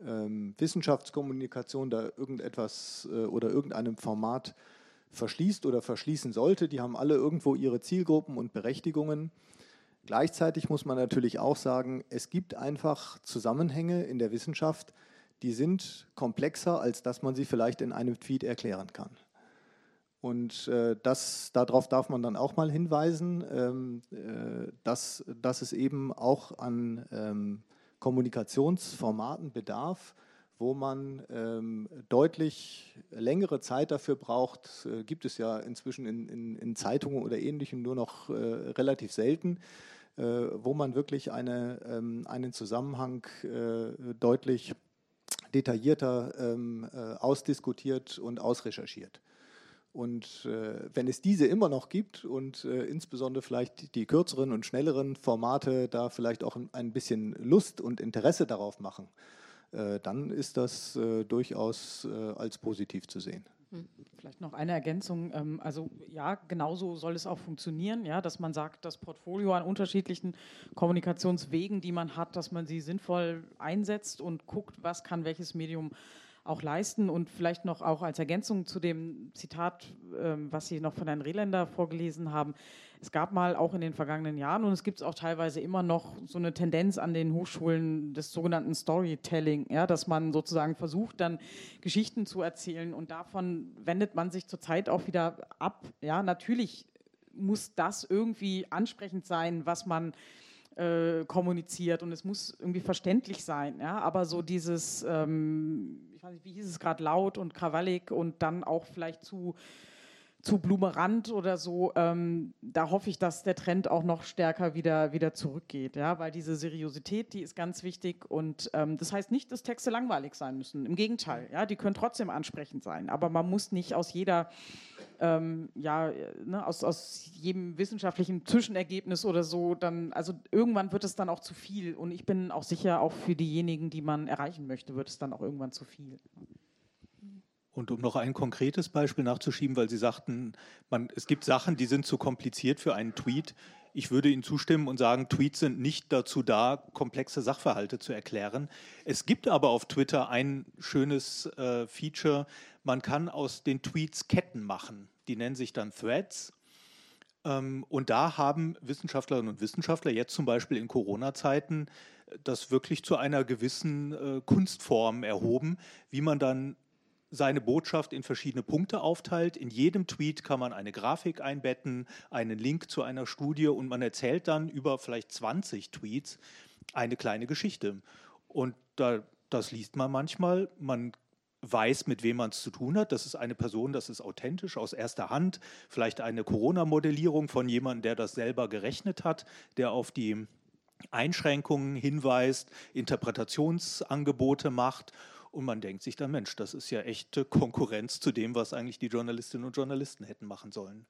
ähm, Wissenschaftskommunikation da irgendetwas oder irgendeinem Format verschließt oder verschließen sollte. Die haben alle irgendwo ihre Zielgruppen und Berechtigungen. Gleichzeitig muss man natürlich auch sagen, es gibt einfach Zusammenhänge in der Wissenschaft, die sind komplexer, als dass man sie vielleicht in einem Tweet erklären kann. Und äh, das, darauf darf man dann auch mal hinweisen, ähm, äh, dass, dass es eben auch an ähm, Kommunikationsformaten bedarf, wo man ähm, deutlich längere Zeit dafür braucht, äh, gibt es ja inzwischen in, in, in Zeitungen oder ähnlichem nur noch äh, relativ selten, äh, wo man wirklich eine, ähm, einen Zusammenhang äh, deutlich detaillierter ähm, äh, ausdiskutiert und ausrecherchiert. Und äh, wenn es diese immer noch gibt und äh, insbesondere vielleicht die kürzeren und schnelleren Formate da vielleicht auch ein bisschen Lust und Interesse darauf machen, dann ist das äh, durchaus äh, als positiv zu sehen. Hm. Vielleicht noch eine Ergänzung. Ähm, also ja, genauso soll es auch funktionieren, ja, dass man sagt, das Portfolio an unterschiedlichen Kommunikationswegen, die man hat, dass man sie sinnvoll einsetzt und guckt, was kann welches Medium auch leisten. Und vielleicht noch auch als Ergänzung zu dem Zitat, ähm, was Sie noch von Herrn Rehländer vorgelesen haben. Es gab mal auch in den vergangenen Jahren und es gibt auch teilweise immer noch so eine Tendenz an den Hochschulen des sogenannten Storytelling, ja, dass man sozusagen versucht, dann Geschichten zu erzählen und davon wendet man sich zurzeit auch wieder ab. Ja, natürlich muss das irgendwie ansprechend sein, was man äh, kommuniziert und es muss irgendwie verständlich sein. Ja? Aber so dieses, ähm, ich weiß nicht, wie hieß es gerade, laut und krawallig und dann auch vielleicht zu zu Blumerand oder so, ähm, da hoffe ich, dass der Trend auch noch stärker wieder, wieder zurückgeht, ja, weil diese Seriosität, die ist ganz wichtig und ähm, das heißt nicht, dass Texte langweilig sein müssen, im Gegenteil, ja, die können trotzdem ansprechend sein, aber man muss nicht aus jeder, ähm, ja, ne, aus, aus jedem wissenschaftlichen Zwischenergebnis oder so dann, also irgendwann wird es dann auch zu viel und ich bin auch sicher, auch für diejenigen, die man erreichen möchte, wird es dann auch irgendwann zu viel. Und um noch ein konkretes Beispiel nachzuschieben, weil Sie sagten, man, es gibt Sachen, die sind zu kompliziert für einen Tweet. Ich würde Ihnen zustimmen und sagen, Tweets sind nicht dazu da, komplexe Sachverhalte zu erklären. Es gibt aber auf Twitter ein schönes äh, Feature. Man kann aus den Tweets Ketten machen. Die nennen sich dann Threads. Ähm, und da haben Wissenschaftlerinnen und Wissenschaftler jetzt zum Beispiel in Corona-Zeiten das wirklich zu einer gewissen äh, Kunstform erhoben, wie man dann seine Botschaft in verschiedene Punkte aufteilt. In jedem Tweet kann man eine Grafik einbetten, einen Link zu einer Studie und man erzählt dann über vielleicht 20 Tweets eine kleine Geschichte. Und da, das liest man manchmal. Man weiß, mit wem man es zu tun hat. Das ist eine Person, das ist authentisch aus erster Hand. Vielleicht eine Corona-Modellierung von jemandem, der das selber gerechnet hat, der auf die Einschränkungen hinweist, Interpretationsangebote macht und man denkt sich dann, Mensch, das ist ja echte Konkurrenz zu dem, was eigentlich die Journalistinnen und Journalisten hätten machen sollen.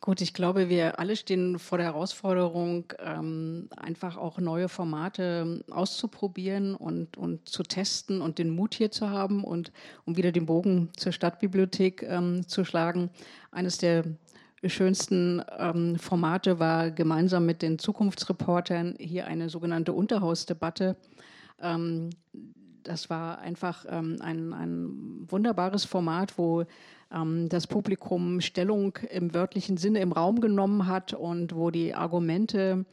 Gut, ich glaube, wir alle stehen vor der Herausforderung, ähm, einfach auch neue Formate auszuprobieren und, und zu testen und den Mut hier zu haben und um wieder den Bogen zur Stadtbibliothek ähm, zu schlagen. Eines der schönsten ähm, Formate war gemeinsam mit den Zukunftsreportern hier eine sogenannte Unterhausdebatte ähm, das war einfach ähm, ein, ein wunderbares Format, wo ähm, das Publikum Stellung im wörtlichen Sinne im Raum genommen hat und wo die Argumente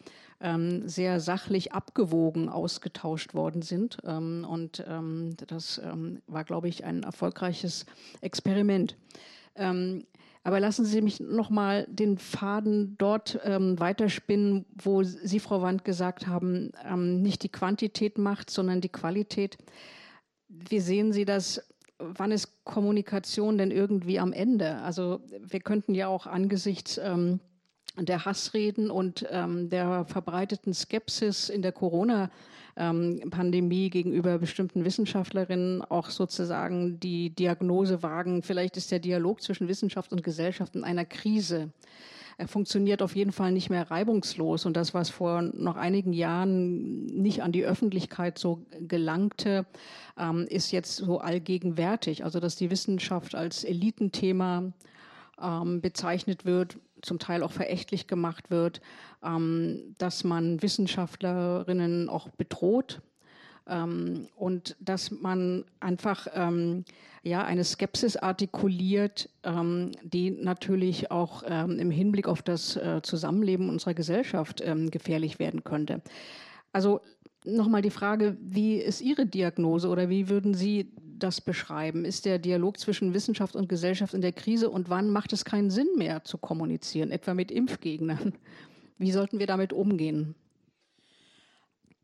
ähm, sehr sachlich abgewogen ausgetauscht worden sind. Ähm, und ähm, das ähm, war, glaube ich, ein erfolgreiches Experiment. Ähm, aber lassen Sie mich noch mal den Faden dort ähm, weiterspinnen, wo Sie, Frau Wand, gesagt haben, ähm, nicht die Quantität macht, sondern die Qualität. Wie sehen Sie das? Wann ist Kommunikation denn irgendwie am Ende? Also wir könnten ja auch angesichts ähm, der Hassreden und ähm, der verbreiteten Skepsis in der Corona- ähm, Pandemie gegenüber bestimmten Wissenschaftlerinnen auch sozusagen die Diagnose wagen, vielleicht ist der Dialog zwischen Wissenschaft und Gesellschaft in einer Krise. Er funktioniert auf jeden Fall nicht mehr reibungslos. Und das, was vor noch einigen Jahren nicht an die Öffentlichkeit so gelangte, ähm, ist jetzt so allgegenwärtig. Also, dass die Wissenschaft als Elitenthema ähm, bezeichnet wird, zum Teil auch verächtlich gemacht wird, ähm, dass man Wissenschaftlerinnen auch bedroht ähm, und dass man einfach ähm, ja eine Skepsis artikuliert, ähm, die natürlich auch ähm, im Hinblick auf das äh, Zusammenleben unserer Gesellschaft ähm, gefährlich werden könnte. Also nochmal die Frage, wie ist Ihre Diagnose oder wie würden Sie das beschreiben? Ist der Dialog zwischen Wissenschaft und Gesellschaft in der Krise und wann macht es keinen Sinn mehr zu kommunizieren, etwa mit Impfgegnern? Wie sollten wir damit umgehen?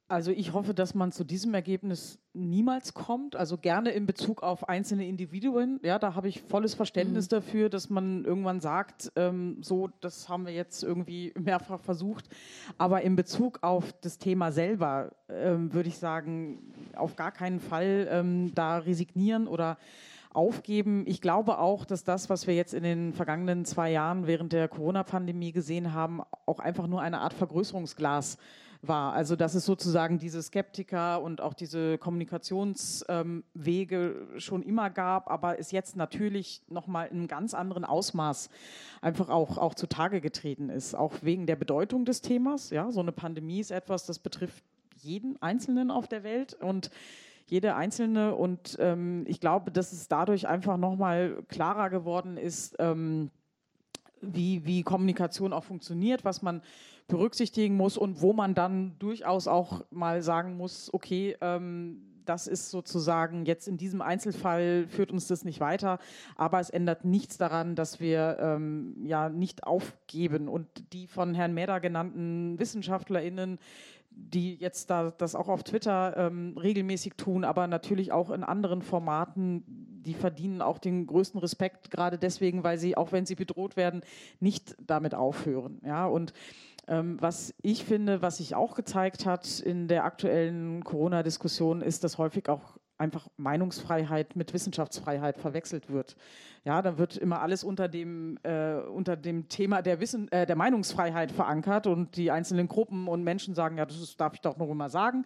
Also ich hoffe, dass man zu diesem Ergebnis niemals kommt. Also gerne in Bezug auf einzelne Individuen. Ja, da habe ich volles Verständnis mhm. dafür, dass man irgendwann sagt, ähm, so, das haben wir jetzt irgendwie mehrfach versucht. Aber in Bezug auf das Thema selber ähm, würde ich sagen, auf gar keinen Fall ähm, da resignieren oder aufgeben. Ich glaube auch, dass das, was wir jetzt in den vergangenen zwei Jahren während der Corona-Pandemie gesehen haben, auch einfach nur eine Art Vergrößerungsglas ist war. Also dass es sozusagen diese Skeptiker und auch diese Kommunikationswege ähm, schon immer gab, aber es jetzt natürlich nochmal in einem ganz anderen Ausmaß einfach auch, auch zutage getreten ist, auch wegen der Bedeutung des Themas. Ja, so eine Pandemie ist etwas, das betrifft jeden Einzelnen auf der Welt und jede Einzelne. Und ähm, ich glaube, dass es dadurch einfach nochmal klarer geworden ist, ähm, wie, wie Kommunikation auch funktioniert, was man berücksichtigen muss und wo man dann durchaus auch mal sagen muss, okay, ähm, das ist sozusagen jetzt in diesem Einzelfall führt uns das nicht weiter, aber es ändert nichts daran, dass wir ähm, ja nicht aufgeben und die von Herrn Meder genannten WissenschaftlerInnen, die jetzt da das auch auf Twitter ähm, regelmäßig tun, aber natürlich auch in anderen Formaten, die verdienen auch den größten Respekt, gerade deswegen, weil sie, auch wenn sie bedroht werden, nicht damit aufhören. Ja, und was ich finde, was sich auch gezeigt hat in der aktuellen Corona-Diskussion, ist, dass häufig auch einfach Meinungsfreiheit mit Wissenschaftsfreiheit verwechselt wird. Ja, dann wird immer alles unter dem, äh, unter dem Thema der, Wissen, äh, der Meinungsfreiheit verankert und die einzelnen Gruppen und Menschen sagen, ja, das darf ich doch noch immer sagen,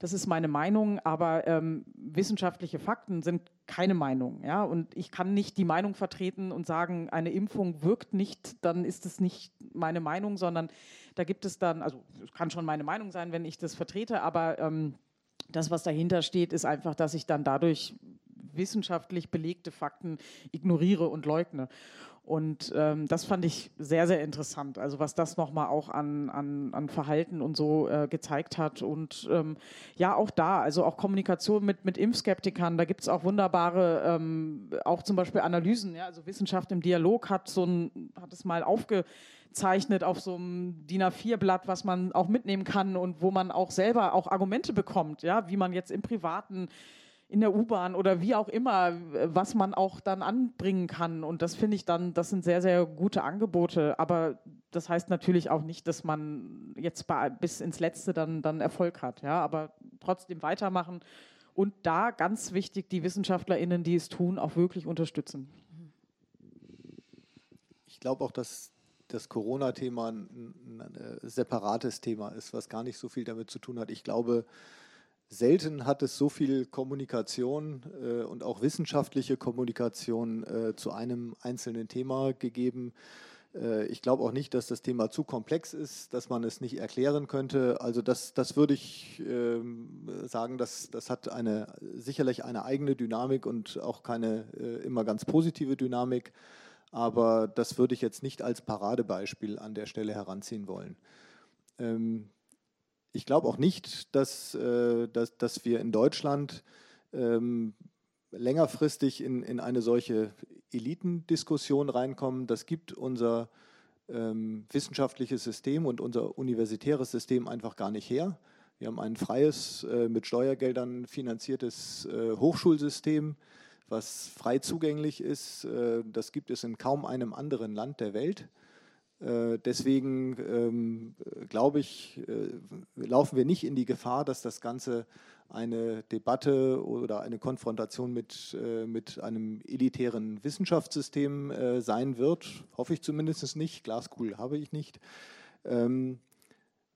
das ist meine Meinung, aber ähm, wissenschaftliche Fakten sind keine Meinung. Ja? Und ich kann nicht die Meinung vertreten und sagen, eine Impfung wirkt nicht, dann ist es nicht meine Meinung, sondern da gibt es dann, also es kann schon meine Meinung sein, wenn ich das vertrete, aber ähm, das, was dahinter steht, ist einfach, dass ich dann dadurch wissenschaftlich belegte Fakten ignoriere und leugne. Und ähm, das fand ich sehr, sehr interessant. Also was das nochmal auch an, an, an Verhalten und so äh, gezeigt hat. Und ähm, ja, auch da, also auch Kommunikation mit, mit Impfskeptikern, da gibt es auch wunderbare, ähm, auch zum Beispiel Analysen. Ja? Also Wissenschaft im Dialog hat so ein, hat es mal aufgezeichnet auf so einem DIN A4-Blatt, was man auch mitnehmen kann und wo man auch selber auch Argumente bekommt, ja, wie man jetzt im privaten in der U-Bahn oder wie auch immer, was man auch dann anbringen kann. Und das finde ich dann, das sind sehr, sehr gute Angebote. Aber das heißt natürlich auch nicht, dass man jetzt bis ins Letzte dann, dann Erfolg hat. Ja, aber trotzdem weitermachen und da ganz wichtig, die WissenschaftlerInnen, die es tun, auch wirklich unterstützen. Ich glaube auch, dass das Corona-Thema ein, ein separates Thema ist, was gar nicht so viel damit zu tun hat. Ich glaube, Selten hat es so viel Kommunikation äh, und auch wissenschaftliche Kommunikation äh, zu einem einzelnen Thema gegeben. Äh, ich glaube auch nicht, dass das Thema zu komplex ist, dass man es nicht erklären könnte. Also das, das würde ich ähm, sagen, das, das hat eine, sicherlich eine eigene Dynamik und auch keine äh, immer ganz positive Dynamik. Aber das würde ich jetzt nicht als Paradebeispiel an der Stelle heranziehen wollen. Ähm, ich glaube auch nicht, dass, äh, dass, dass wir in Deutschland ähm, längerfristig in, in eine solche Elitendiskussion reinkommen. Das gibt unser ähm, wissenschaftliches System und unser universitäres System einfach gar nicht her. Wir haben ein freies, äh, mit Steuergeldern finanziertes äh, Hochschulsystem, was frei zugänglich ist. Äh, das gibt es in kaum einem anderen Land der Welt. Äh, deswegen ähm, glaube ich, äh, laufen wir nicht in die Gefahr, dass das Ganze eine Debatte oder eine Konfrontation mit, äh, mit einem elitären Wissenschaftssystem äh, sein wird. Hoffe ich zumindest nicht. Glaskugel habe ich nicht. Ähm,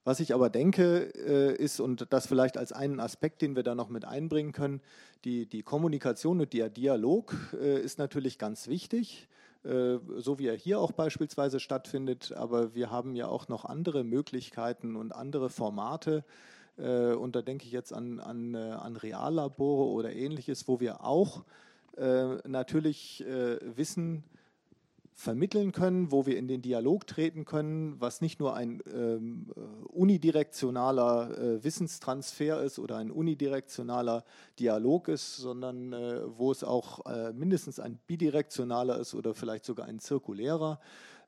was ich aber denke, äh, ist, und das vielleicht als einen Aspekt, den wir da noch mit einbringen können, die, die Kommunikation und der Dialog äh, ist natürlich ganz wichtig. Äh, so wie er hier auch beispielsweise stattfindet. Aber wir haben ja auch noch andere Möglichkeiten und andere Formate. Äh, und da denke ich jetzt an, an, äh, an Reallabore oder ähnliches, wo wir auch natürlich Wissen vermitteln können, wo wir in den Dialog treten können, was nicht nur ein ähm, unidirektionaler äh, Wissenstransfer ist oder ein unidirektionaler Dialog ist, sondern äh, wo es auch äh, mindestens ein bidirektionaler ist oder vielleicht sogar ein zirkulärer.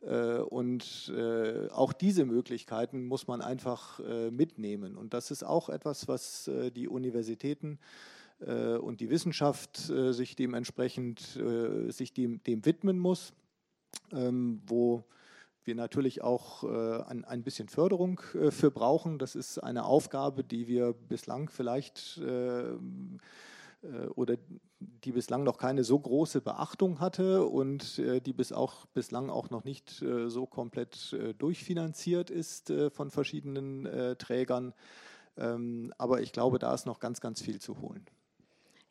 Äh, und äh, auch diese Möglichkeiten muss man einfach äh, mitnehmen. Und das ist auch etwas, was die Universitäten und die Wissenschaft sich dementsprechend sich dem, dem widmen muss, ähm, wo wir natürlich auch ein, ein bisschen Förderung für brauchen. Das ist eine Aufgabe, die wir bislang vielleicht äh, oder die bislang noch keine so große Beachtung hatte und äh, die bis auch, bislang auch noch nicht äh, so komplett durchfinanziert ist von verschiedenen Trägern. Ähm, aber ich glaube, da ist noch ganz, ganz viel zu holen.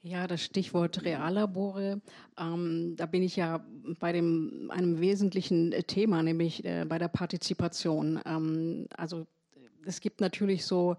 Ja, das Stichwort Reallabore, ähm, da bin ich ja bei dem, einem wesentlichen Thema, nämlich äh, bei der Partizipation. Ähm, also es gibt natürlich so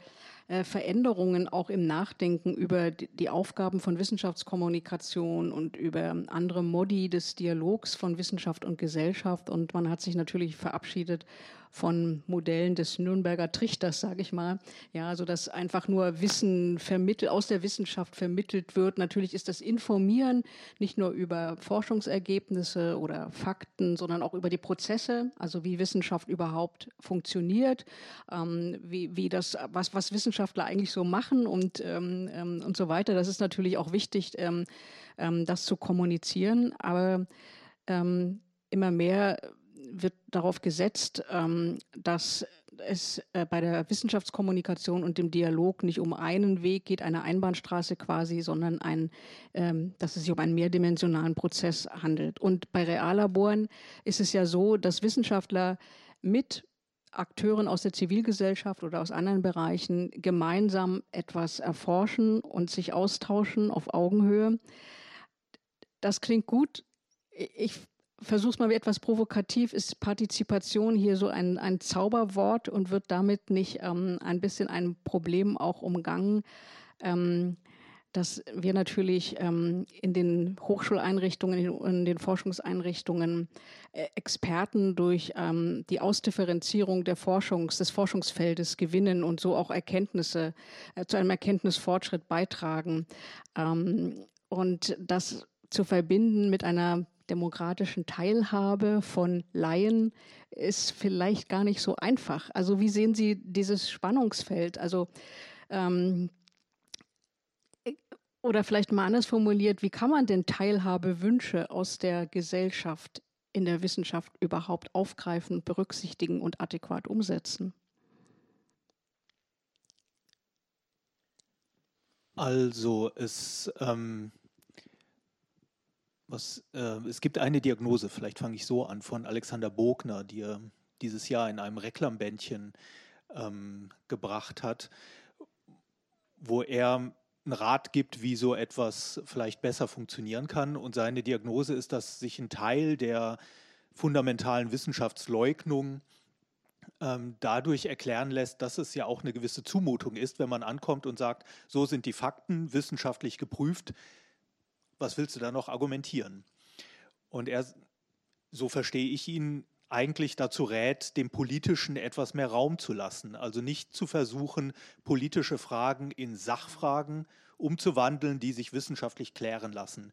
äh, Veränderungen auch im Nachdenken über die Aufgaben von Wissenschaftskommunikation und über andere Modi des Dialogs von Wissenschaft und Gesellschaft. Und man hat sich natürlich verabschiedet von Modellen des Nürnberger Trichters, sage ich mal. Ja, also dass einfach nur Wissen vermittelt, aus der Wissenschaft vermittelt wird. Natürlich ist das Informieren nicht nur über Forschungsergebnisse oder Fakten, sondern auch über die Prozesse, also wie Wissenschaft überhaupt funktioniert, ähm, wie, wie das, was, was Wissenschaftler eigentlich so machen und, ähm, ähm und so weiter. Das ist natürlich auch wichtig, ähm, ähm, das zu kommunizieren. Aber ähm, immer mehr wird darauf gesetzt, ähm, dass es äh, bei der Wissenschaftskommunikation und dem Dialog nicht um einen Weg geht, eine Einbahnstraße quasi, sondern ein, ähm, dass es sich um einen mehrdimensionalen Prozess handelt. Und bei Reallaboren ist es ja so, dass Wissenschaftler mit Akteuren aus der Zivilgesellschaft oder aus anderen Bereichen gemeinsam etwas erforschen und sich austauschen auf Augenhöhe. Das klingt gut. Ich versuch's mal etwas provokativ, ist Partizipation hier so ein, ein Zauberwort und wird damit nicht ähm, ein bisschen ein Problem auch umgangen, ähm, dass wir natürlich ähm, in den Hochschuleinrichtungen, in den Forschungseinrichtungen äh, Experten durch ähm, die Ausdifferenzierung der Forschungs, des Forschungsfeldes gewinnen und so auch Erkenntnisse äh, zu einem Erkenntnisfortschritt beitragen. Ähm, und das zu verbinden mit einer demokratischen Teilhabe von Laien ist vielleicht gar nicht so einfach. Also wie sehen Sie dieses Spannungsfeld? Also ähm, oder vielleicht mal anders formuliert, wie kann man denn Teilhabewünsche aus der Gesellschaft in der Wissenschaft überhaupt aufgreifen, berücksichtigen und adäquat umsetzen? Also es ähm, was, äh, es gibt eine Diagnose, vielleicht fange ich so an, von Alexander Bogner, die er dieses Jahr in einem Reklambändchen ähm, gebracht hat, wo er einen Rat gibt, wie so etwas vielleicht besser funktionieren kann. Und seine Diagnose ist, dass sich ein Teil der fundamentalen Wissenschaftsleugnung ähm, dadurch erklären lässt, dass es ja auch eine gewisse Zumutung ist, wenn man ankommt und sagt, so sind die Fakten wissenschaftlich geprüft, was willst du da noch argumentieren? Und er, so verstehe ich ihn, eigentlich dazu rät, dem Politischen etwas mehr Raum zu lassen. Also nicht zu versuchen, politische Fragen in Sachfragen umzuwandeln, die sich wissenschaftlich klären lassen.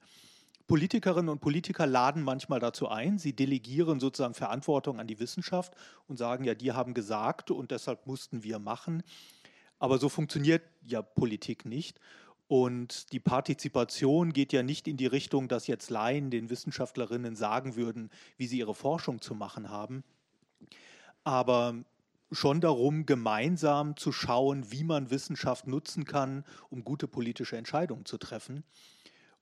Politikerinnen und Politiker laden manchmal dazu ein, sie delegieren sozusagen Verantwortung an die Wissenschaft und sagen, ja, die haben gesagt und deshalb mussten wir machen. Aber so funktioniert ja Politik nicht. Und die Partizipation geht ja nicht in die Richtung, dass jetzt Laien den Wissenschaftlerinnen sagen würden, wie sie ihre Forschung zu machen haben, aber schon darum, gemeinsam zu schauen, wie man Wissenschaft nutzen kann, um gute politische Entscheidungen zu treffen.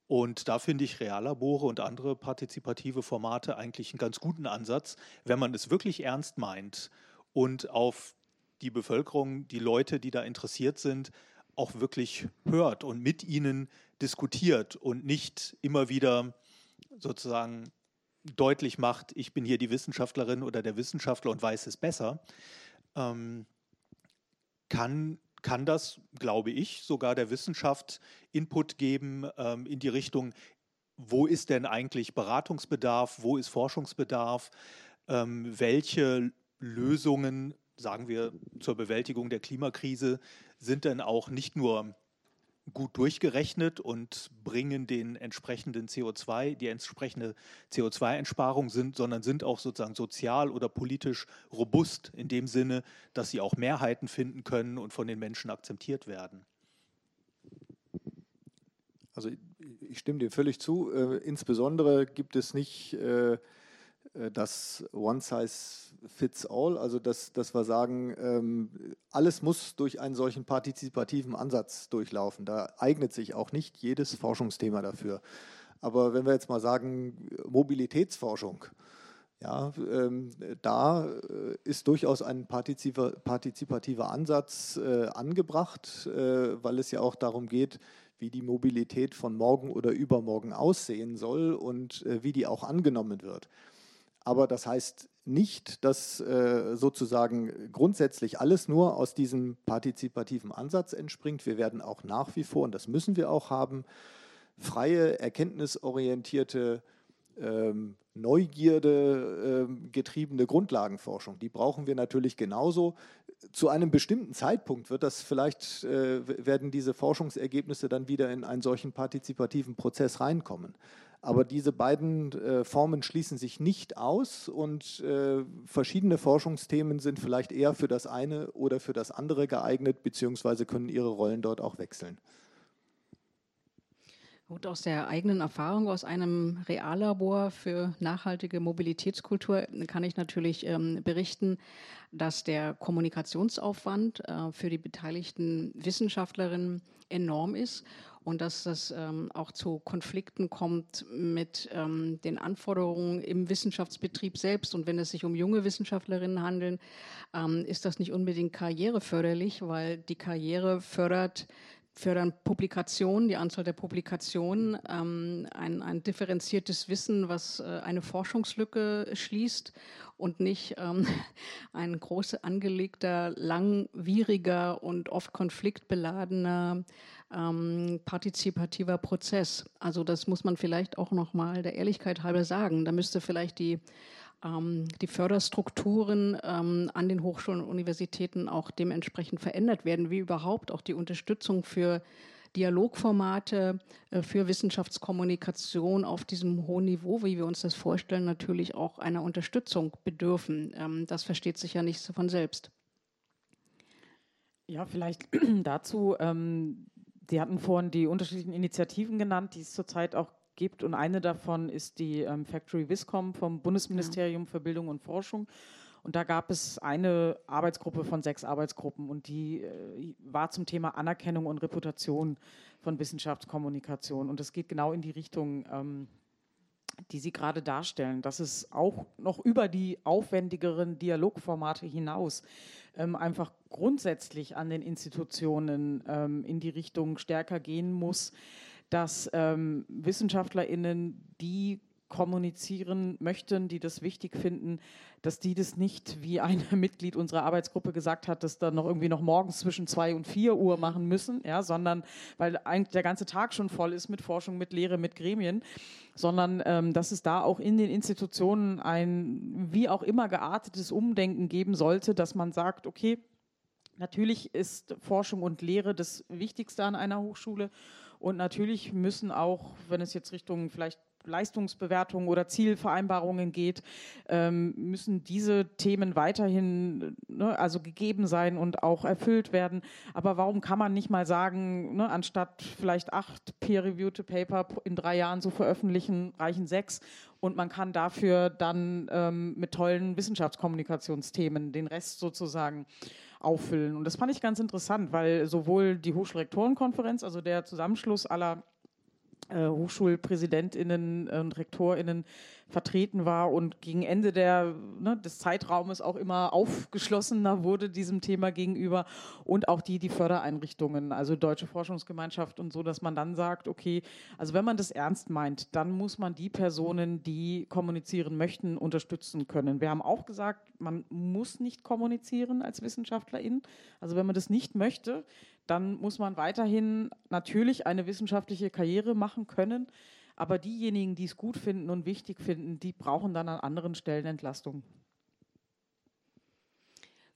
Und da finde ich Reallabore und andere partizipative Formate eigentlich einen ganz guten Ansatz, wenn man es wirklich ernst meint und auf die Bevölkerung, die Leute, die da interessiert sind, auch wirklich hört und mit ihnen diskutiert und nicht immer wieder sozusagen deutlich macht, ich bin hier die Wissenschaftlerin oder der Wissenschaftler und weiß es besser, ähm, kann, kann das, glaube ich, sogar der Wissenschaft Input geben ähm, in die Richtung, wo ist denn eigentlich Beratungsbedarf, wo ist Forschungsbedarf, ähm, welche Lösungen, sagen wir, zur Bewältigung der Klimakrise sind denn auch nicht nur gut durchgerechnet und bringen den entsprechenden CO2, die entsprechende CO2-Entsparung sind, sondern sind auch sozusagen sozial oder politisch robust in dem Sinne, dass sie auch Mehrheiten finden können und von den Menschen akzeptiert werden. Also ich stimme dir völlig zu. Äh, insbesondere gibt es nicht äh, äh das One Size Fits All, also dass, dass wir sagen, ähm, alles muss durch einen solchen partizipativen Ansatz durchlaufen. Da eignet sich auch nicht jedes Forschungsthema dafür. Aber wenn wir jetzt mal sagen, Mobilitätsforschung, ja, ähm, da äh, ist durchaus ein partizipativer Ansatz äh, angebracht, äh, weil es ja auch darum geht, wie die Mobilität von morgen oder übermorgen aussehen soll und äh, wie die auch angenommen wird. Aber das heißt nicht, dass äh, sozusagen grundsätzlich alles nur aus diesem partizipativen Ansatz entspringt. Wir werden auch nach wie vor, und das müssen wir auch haben, freie, erkenntnisorientierte, ähm, Neugierde ähm, getriebene Grundlagenforschung. Die brauchen wir natürlich genauso zu einem bestimmten Zeitpunkt wird das vielleicht, äh, werden diese Forschungsergebnisse dann wieder in einen solchen partizipativen Prozess reinkommen. Aber diese beiden äh, Formen schließen sich nicht aus und äh, verschiedene Forschungsthemen sind vielleicht eher für das eine oder für das andere geeignet, beziehungsweise können ihre Rollen dort auch wechseln. Gut, aus der eigenen Erfahrung aus einem Reallabor für nachhaltige Mobilitätskultur kann ich natürlich ähm, berichten, dass der Kommunikationsaufwand äh, für die beteiligten Wissenschaftlerinnen enorm ist und dass das ähm, auch zu Konflikten kommt mit ähm, den Anforderungen im Wissenschaftsbetrieb selbst. Und wenn es sich um junge Wissenschaftlerinnen handelt, ähm, ist das nicht unbedingt karriereförderlich, weil die Karriere fördert fördern Publikationen, die Anzahl der Publikationen, ähm, ein, ein differenziertes Wissen, was äh, eine Forschungslücke schließt und nicht ähm, ein groß angelegter, langwieriger und oft konfliktbeladener ähm, partizipativer Prozess. Also das muss man vielleicht auch noch mal der Ehrlichkeit halber sagen. Da müsste vielleicht die ähm, die Förderstrukturen ähm, an den Hochschulen und Universitäten auch dementsprechend verändert werden, wie überhaupt auch die Unterstützung für Dialogformate äh, für Wissenschaftskommunikation auf diesem hohen Niveau, wie wir uns das vorstellen, natürlich auch einer Unterstützung bedürfen. Ähm, das versteht sich ja nicht so von selbst. Ja, vielleicht dazu. Ähm, Sie hatten vorhin die unterschiedlichen Initiativen genannt, die es zurzeit auch gibt. Und eine davon ist die ähm, Factory Viscom vom Bundesministerium ja. für Bildung und Forschung. Und da gab es eine Arbeitsgruppe von sechs Arbeitsgruppen und die äh, war zum Thema Anerkennung und Reputation von Wissenschaftskommunikation. Und es geht genau in die Richtung, ähm, die Sie gerade darstellen, dass es auch noch über die aufwendigeren Dialogformate hinaus ähm, einfach grundsätzlich an den Institutionen ähm, in die Richtung stärker gehen muss dass ähm, WissenschaftlerInnen, die kommunizieren möchten, die das wichtig finden, dass die das nicht, wie ein Mitglied unserer Arbeitsgruppe gesagt hat, das dann noch irgendwie noch morgens zwischen zwei und vier Uhr machen müssen, ja, sondern weil eigentlich der ganze Tag schon voll ist mit Forschung, mit Lehre, mit Gremien, sondern ähm, dass es da auch in den Institutionen ein wie auch immer geartetes Umdenken geben sollte, dass man sagt, okay, natürlich ist Forschung und Lehre das Wichtigste an einer Hochschule und natürlich müssen auch, wenn es jetzt Richtung vielleicht Leistungsbewertungen oder Zielvereinbarungen geht, ähm, müssen diese Themen weiterhin ne, also gegeben sein und auch erfüllt werden. Aber warum kann man nicht mal sagen, ne, anstatt vielleicht acht peer-reviewte Paper in drei Jahren zu veröffentlichen, reichen sechs und man kann dafür dann ähm, mit tollen Wissenschaftskommunikationsthemen den Rest sozusagen auffüllen. Und das fand ich ganz interessant, weil sowohl die Hochschulrektorenkonferenz, also der Zusammenschluss aller Hochschulpräsidentinnen und Rektorinnen vertreten war und gegen Ende der, ne, des Zeitraumes auch immer aufgeschlossener wurde diesem Thema gegenüber und auch die, die Fördereinrichtungen, also Deutsche Forschungsgemeinschaft und so, dass man dann sagt, okay, also wenn man das ernst meint, dann muss man die Personen, die kommunizieren möchten, unterstützen können. Wir haben auch gesagt, man muss nicht kommunizieren als Wissenschaftlerin. Also wenn man das nicht möchte, dann muss man weiterhin natürlich eine wissenschaftliche Karriere machen können. Aber diejenigen, die es gut finden und wichtig finden, die brauchen dann an anderen Stellen Entlastung.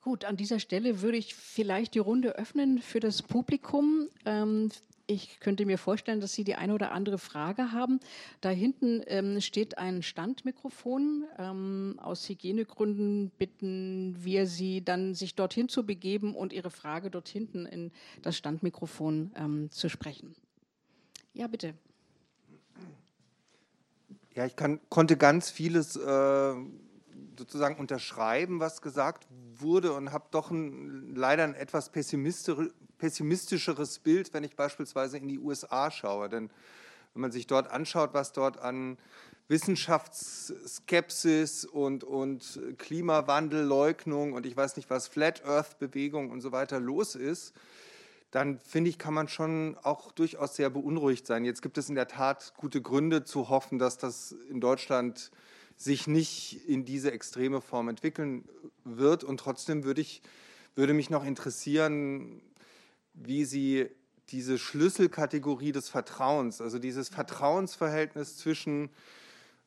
Gut, an dieser Stelle würde ich vielleicht die Runde öffnen für das Publikum. Ähm, Ich könnte mir vorstellen, dass Sie die eine oder andere Frage haben. Da hinten ähm, steht ein Standmikrofon. Ähm, aus Hygienegründen bitten wir Sie dann, sich dorthin zu begeben und Ihre Frage dort hinten in das Standmikrofon ähm, zu sprechen. Ja, bitte. Ja, ich kann, konnte ganz vieles äh, sozusagen unterschreiben, was gesagt wurde und habe doch ein, leider ein etwas pessimistischeres Bild, wenn ich beispielsweise in die USA schaue. Denn wenn man sich dort anschaut, was dort an Wissenschaftsskepsis und, und Klimawandelleugnung und ich weiß nicht was, Flat Earth Bewegung und so weiter los ist, dann finde ich, kann man schon auch durchaus sehr beunruhigt sein. Jetzt gibt es in der Tat gute Gründe zu hoffen, dass das in Deutschland sich nicht in diese extreme Form entwickeln wird. Und trotzdem würde, ich, würde mich noch interessieren, wie Sie diese Schlüsselkategorie des Vertrauens, also dieses Vertrauensverhältnis zwischen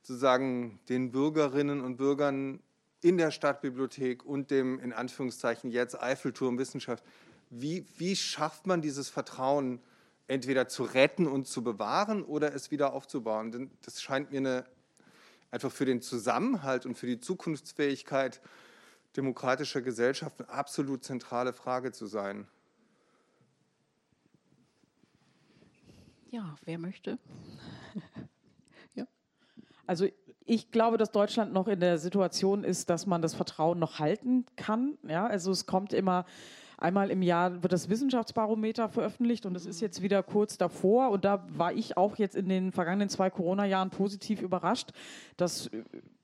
sozusagen den Bürgerinnen und Bürgern in der Stadtbibliothek und dem in Anführungszeichen jetzt Eiffelturm Wissenschaft, wie, wie schafft man dieses Vertrauen entweder zu retten und zu bewahren oder es wieder aufzubauen? Denn das scheint mir eine, einfach für den Zusammenhalt und für die Zukunftsfähigkeit demokratischer Gesellschaft eine absolut zentrale Frage zu sein. Ja, wer möchte? ja. Also ich glaube, dass Deutschland noch in der Situation ist, dass man das Vertrauen noch halten kann. Ja, also es kommt immer Einmal im Jahr wird das Wissenschaftsbarometer veröffentlicht und es ist jetzt wieder kurz davor. Und da war ich auch jetzt in den vergangenen zwei Corona-Jahren positiv überrascht, dass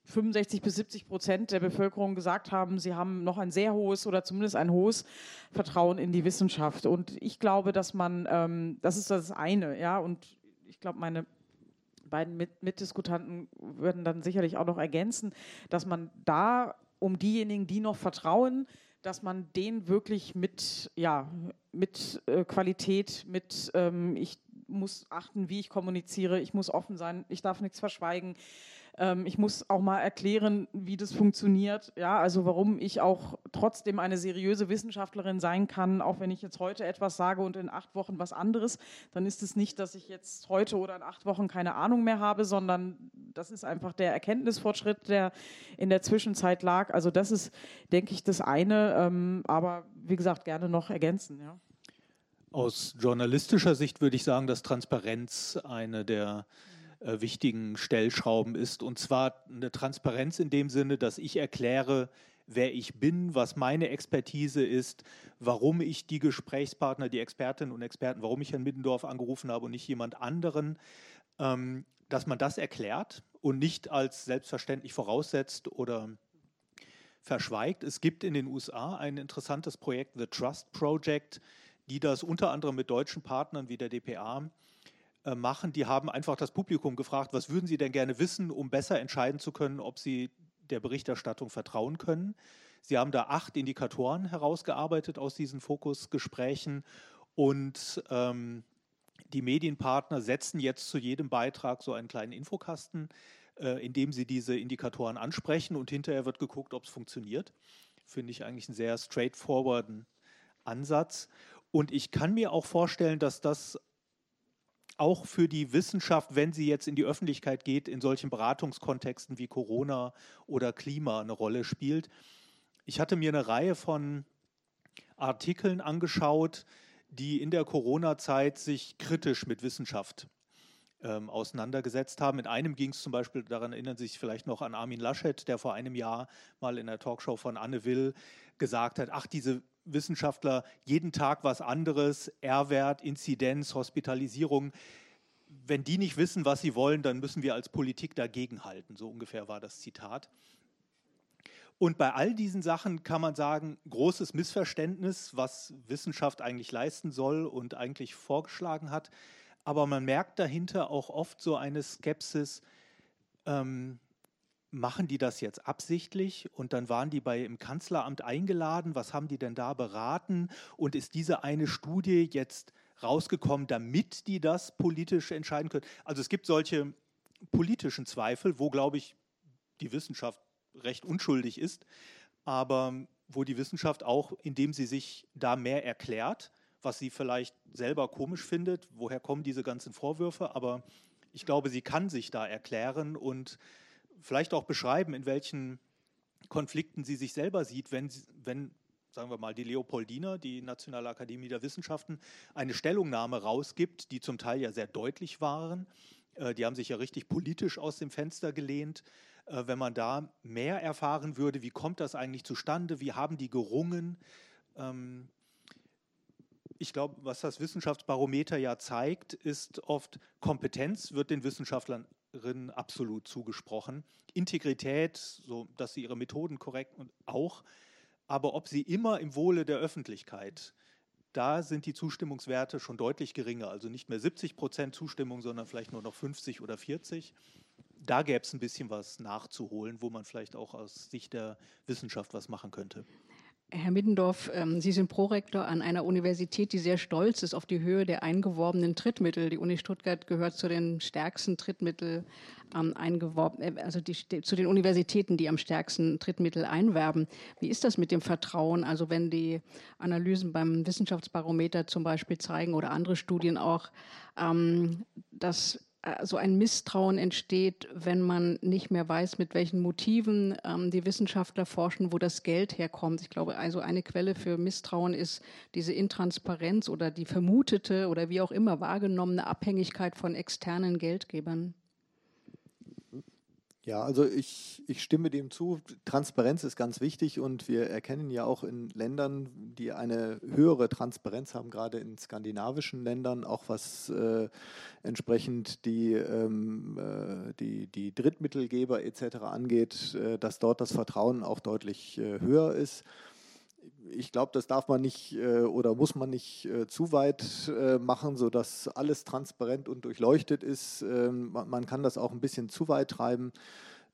65 bis 70 Prozent der Bevölkerung gesagt haben, sie haben noch ein sehr hohes oder zumindest ein hohes Vertrauen in die Wissenschaft. Und ich glaube, dass man, ähm, das ist das eine, ja, und ich glaube, meine beiden Mit Mitdiskutanten würden dann sicherlich auch noch ergänzen, dass man da um diejenigen, die noch vertrauen, dass man den wirklich mit, ja, mit äh, Qualität, mit ähm, ich muss achten, wie ich kommuniziere, ich muss offen sein, ich darf nichts verschweigen, ähm, ich muss auch mal erklären, wie das funktioniert. Ja, also warum ich auch trotzdem eine seriöse Wissenschaftlerin sein kann, auch wenn ich jetzt heute etwas sage und in acht Wochen was anderes, dann ist es nicht, dass ich jetzt heute oder in acht Wochen keine Ahnung mehr habe, sondern das ist einfach der Erkenntnisfortschritt, der in der Zwischenzeit lag. Also das ist, denke ich, das eine. Ähm, aber wie gesagt, gerne noch ergänzen. Ja. Aus journalistischer Sicht würde ich sagen, dass Transparenz eine der äh, wichtigen Stellschrauben ist. Und zwar eine Transparenz in dem Sinne, dass ich erkläre, wer ich bin, was meine Expertise ist, warum ich die Gesprächspartner, die Expertinnen und Experten, warum ich Herrn Middendorf angerufen habe und nicht jemand anderen, ähm, dass man das erklärt und nicht als selbstverständlich voraussetzt oder verschweigt. Es gibt in den USA ein interessantes Projekt, The Trust Project, die das unter anderem mit deutschen Partnern wie der DPA äh, machen. Die haben einfach das Publikum gefragt, was würden Sie denn gerne wissen, um besser entscheiden zu können, ob Sie der Berichterstattung vertrauen können. Sie haben da acht Indikatoren herausgearbeitet aus diesen Fokusgesprächen und ähm, die Medienpartner setzen jetzt zu jedem Beitrag so einen kleinen Infokasten, äh, in dem sie diese Indikatoren ansprechen und hinterher wird geguckt, ob es funktioniert. Finde ich eigentlich einen sehr straightforwarden Ansatz. Und ich kann mir auch vorstellen, dass das auch für die Wissenschaft, wenn sie jetzt in die Öffentlichkeit geht, in solchen Beratungskontexten wie Corona oder Klima eine Rolle spielt. Ich hatte mir eine Reihe von Artikeln angeschaut, die in der Corona-Zeit sich kritisch mit Wissenschaft ähm, auseinandergesetzt haben. In einem ging es zum Beispiel, daran erinnern Sie sich vielleicht noch an Armin Laschet, der vor einem Jahr mal in der Talkshow von Anne Will gesagt hat, ach, diese Wissenschaftler jeden Tag was anderes, R-Wert, Inzidenz, Hospitalisierung. Wenn die nicht wissen, was sie wollen, dann müssen wir als Politik dagegenhalten. So ungefähr war das Zitat. Und bei all diesen Sachen kann man sagen, großes Missverständnis, was Wissenschaft eigentlich leisten soll und eigentlich vorgeschlagen hat. Aber man merkt dahinter auch oft so eine Skepsis, ähm, machen die das jetzt absichtlich und dann waren die bei im Kanzleramt eingeladen, was haben die denn da beraten und ist diese eine Studie jetzt rausgekommen, damit die das politisch entscheiden können? Also es gibt solche politischen Zweifel, wo glaube ich die Wissenschaft recht unschuldig ist, aber wo die Wissenschaft auch, indem sie sich da mehr erklärt was sie vielleicht selber komisch findet. Woher kommen diese ganzen Vorwürfe? Aber ich glaube, sie kann sich da erklären und vielleicht auch beschreiben, in welchen Konflikten sie sich selber sieht, wenn, wenn sagen wir mal, die Leopoldina, die Nationale Akademie der Wissenschaften, eine Stellungnahme rausgibt, die zum Teil ja sehr deutlich waren. Äh, die haben sich ja richtig politisch aus dem Fenster gelehnt. Äh, wenn man da mehr erfahren würde, wie kommt das eigentlich zustande, wie haben die gerungen, ähm, ich glaube, was das Wissenschaftsbarometer ja zeigt, ist oft, Kompetenz wird den Wissenschaftlerinnen absolut zugesprochen. Integrität, so dass sie ihre Methoden korrekt und auch, aber ob sie immer im Wohle der Öffentlichkeit, da sind die Zustimmungswerte schon deutlich geringer. Also nicht mehr 70 Prozent Zustimmung, sondern vielleicht nur noch 50 oder 40. Da gäbe es ein bisschen was nachzuholen, wo man vielleicht auch aus Sicht der Wissenschaft was machen könnte. Herr Middendorf, ähm, Sie sind Prorektor an einer Universität, die sehr stolz ist auf die Höhe der eingeworbenen Trittmittel. Die Uni Stuttgart gehört zu den stärksten Trittmittel ähm, eingeworben, äh, also die, zu den Universitäten, die am stärksten Trittmittel einwerben. Wie ist das mit dem Vertrauen? Also wenn die Analysen beim Wissenschaftsbarometer zum Beispiel zeigen oder andere Studien auch, ähm, dass so ein Misstrauen entsteht, wenn man nicht mehr weiß, mit welchen Motiven ähm, die Wissenschaftler forschen, wo das Geld herkommt. Ich glaube, also eine Quelle für Misstrauen ist diese Intransparenz oder die vermutete oder wie auch immer wahrgenommene Abhängigkeit von externen Geldgebern. Ja, also ich, ich stimme dem zu. Transparenz ist ganz wichtig und wir erkennen ja auch in Ländern, die eine höhere Transparenz haben, gerade in skandinavischen Ländern, auch was äh, entsprechend die, ähm, äh, die, die Drittmittelgeber etc. angeht, äh, dass dort das Vertrauen auch deutlich äh, höher ist ich glaube, das darf man nicht äh, oder muss man nicht äh, zu weit äh, machen, sodass alles transparent und durchleuchtet ist. Ähm, man, man, kann das auch ein bisschen zu weit treiben.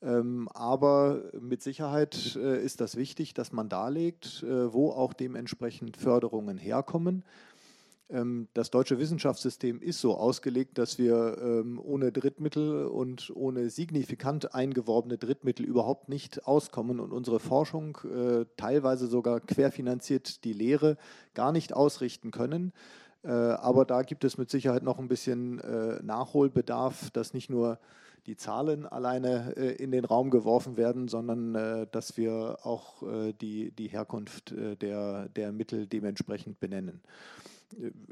Ähm, aber mit Sicherheit äh, ist das wichtig, dass man darlegt, äh, wo auch dementsprechend Förderungen herkommen. Ähm, das deutsche Wissenschaftssystem ist so ausgelegt, dass wir ähm, ohne Drittmittel und ohne signifikant eingeworbene Drittmittel überhaupt nicht auskommen und unsere Forschung äh, teilweise sogar querfinanziert die Lehre gar nicht ausrichten können. Äh, aber da gibt es mit Sicherheit noch ein bisschen äh, Nachholbedarf, dass nicht nur die Zahlen alleine in den Raum geworfen werden, sondern dass wir auch die, die Herkunft der, der Mittel dementsprechend benennen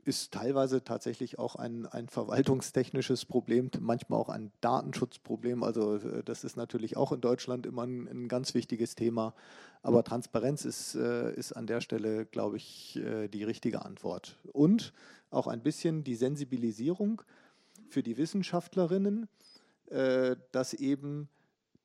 ist teilweise tatsächlich auch ein, ein verwaltungstechnisches Problem, manchmal auch ein Datenschutzproblem. Also äh, das ist natürlich auch in Deutschland immer ein, ein ganz wichtiges Thema. Aber Transparenz ist, äh, ist an der Stelle, glaube ich, äh, die richtige Antwort. Und auch ein bisschen die Sensibilisierung für die Wissenschaftlerinnen, dass eben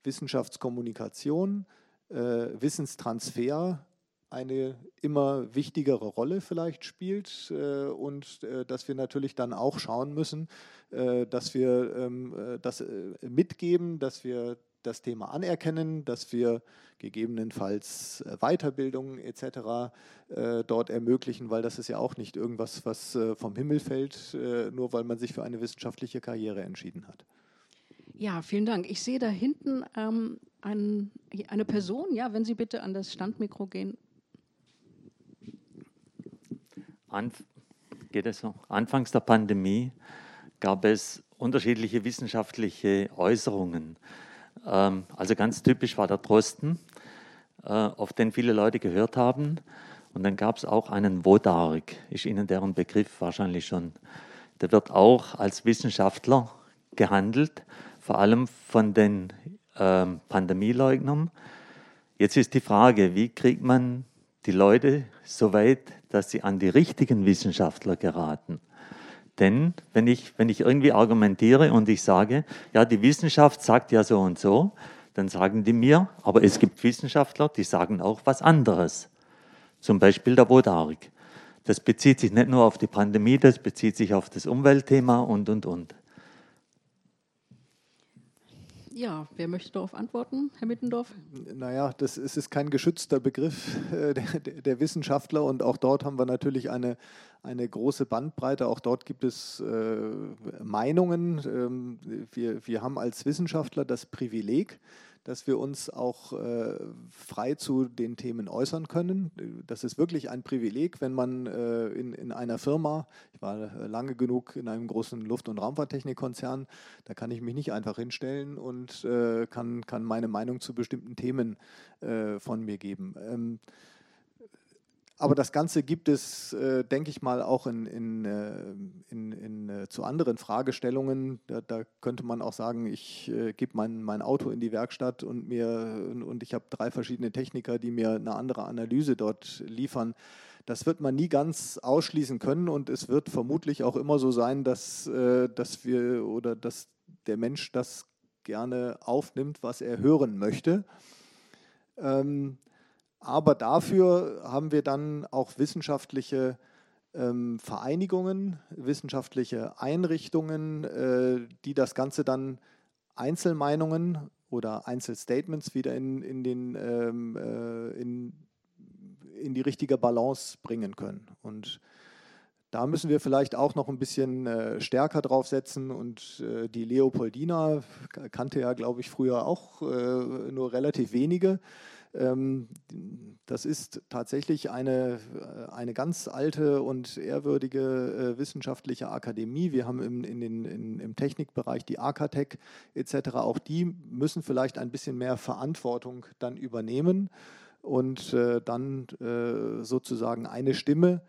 Wissenschaftskommunikation, Wissenstransfer eine immer wichtigere Rolle vielleicht spielt äh, und äh, dass wir natürlich dann auch schauen müssen, äh, dass wir ähm, äh, das äh, mitgeben, dass wir das Thema anerkennen, dass wir gegebenenfalls äh, Weiterbildung etc. dort ermöglichen, weil das ist ja auch nicht irgendwas, was vom Himmel fällt, nur weil man sich für eine wissenschaftliche Karriere entschieden hat. Ja, vielen Dank. Ich sehe da hinten ähm, ein, eine Person. Ja, wenn Sie bitte an das Standmikro gehen. Anf so? Anfangs der Pandemie gab es unterschiedliche wissenschaftliche Äußerungen. Ähm, also ganz typisch war der Drosten, äh, auf den viele Leute gehört haben. Und dann gab es auch einen Wodark, ist Ihnen deren Begriff wahrscheinlich schon. Der wird auch als Wissenschaftler gehandelt, vor allem von den ähm, Pandemieleugnern. Jetzt ist die Frage, wie kriegt man die Leute so weit, dass sie an die richtigen Wissenschaftler geraten. Denn wenn ich, wenn ich irgendwie argumentiere und ich sage, ja, die Wissenschaft sagt ja so und so, dann sagen die mir, aber es gibt Wissenschaftler, die sagen auch was anderes. Zum Beispiel der Bodarik. Das bezieht sich nicht nur auf die Pandemie, das bezieht sich auf das Umweltthema und, und, und. Ja, wer möchte darauf antworten, Herr Mittendorf? Naja, das ist, ist kein geschützter Begriff äh, der, der, Wissenschaftler und auch dort haben wir natürlich eine, eine große Bandbreite. Auch dort gibt es äh, Meinungen. Ähm, wir, wir haben als Wissenschaftler das Privileg, dass wir uns auch äh, frei zu den Themen äußern können. Das ist wirklich ein Privileg, wenn man äh, in, in einer Firma, ich war lange genug in einem großen Luft- und Raumfahrttechnikkonzern, da kann ich mich nicht einfach hinstellen und äh, kann, kann meine Meinung zu bestimmten Themen äh, von mir geben. Ähm, aber das Ganze gibt es, äh, denke ich mal, auch in, in, äh, in, in äh, zu anderen Fragestellungen. Da, da, könnte man auch sagen, ich äh, gebe mein, mein Auto in die Werkstatt und, mir, und ich habe drei verschiedene Techniker, die mir eine andere Analyse dort liefern. Das wird man nie ganz ausschließen können und es wird vermutlich auch immer so sein, dass, äh, dass wir oder dass der Mensch das gerne aufnimmt, was er hören möchte. Ähm, aber dafür haben wir dann auch wissenschaftliche ähm, Vereinigungen, wissenschaftliche Einrichtungen, äh, die das Ganze dann Einzelmeinungen oder Einzelstatements wieder in, in, den, ähm, äh, in, in die richtige Balance bringen können. Und da müssen wir vielleicht auch noch ein bisschen äh, stärker drauf setzen. Und äh, die Leopoldina kannte ja, glaube ich, früher auch äh, nur relativ wenige. Ähm, das ist tatsächlich eine, äh, eine ganz alte und ehrwürdige äh, wissenschaftliche Akademie. Wir haben im, in den, in, im Technikbereich die Arcatec etc. Auch die müssen vielleicht ein bisschen mehr Verantwortung dann übernehmen und äh, dann äh, sozusagen eine Stimme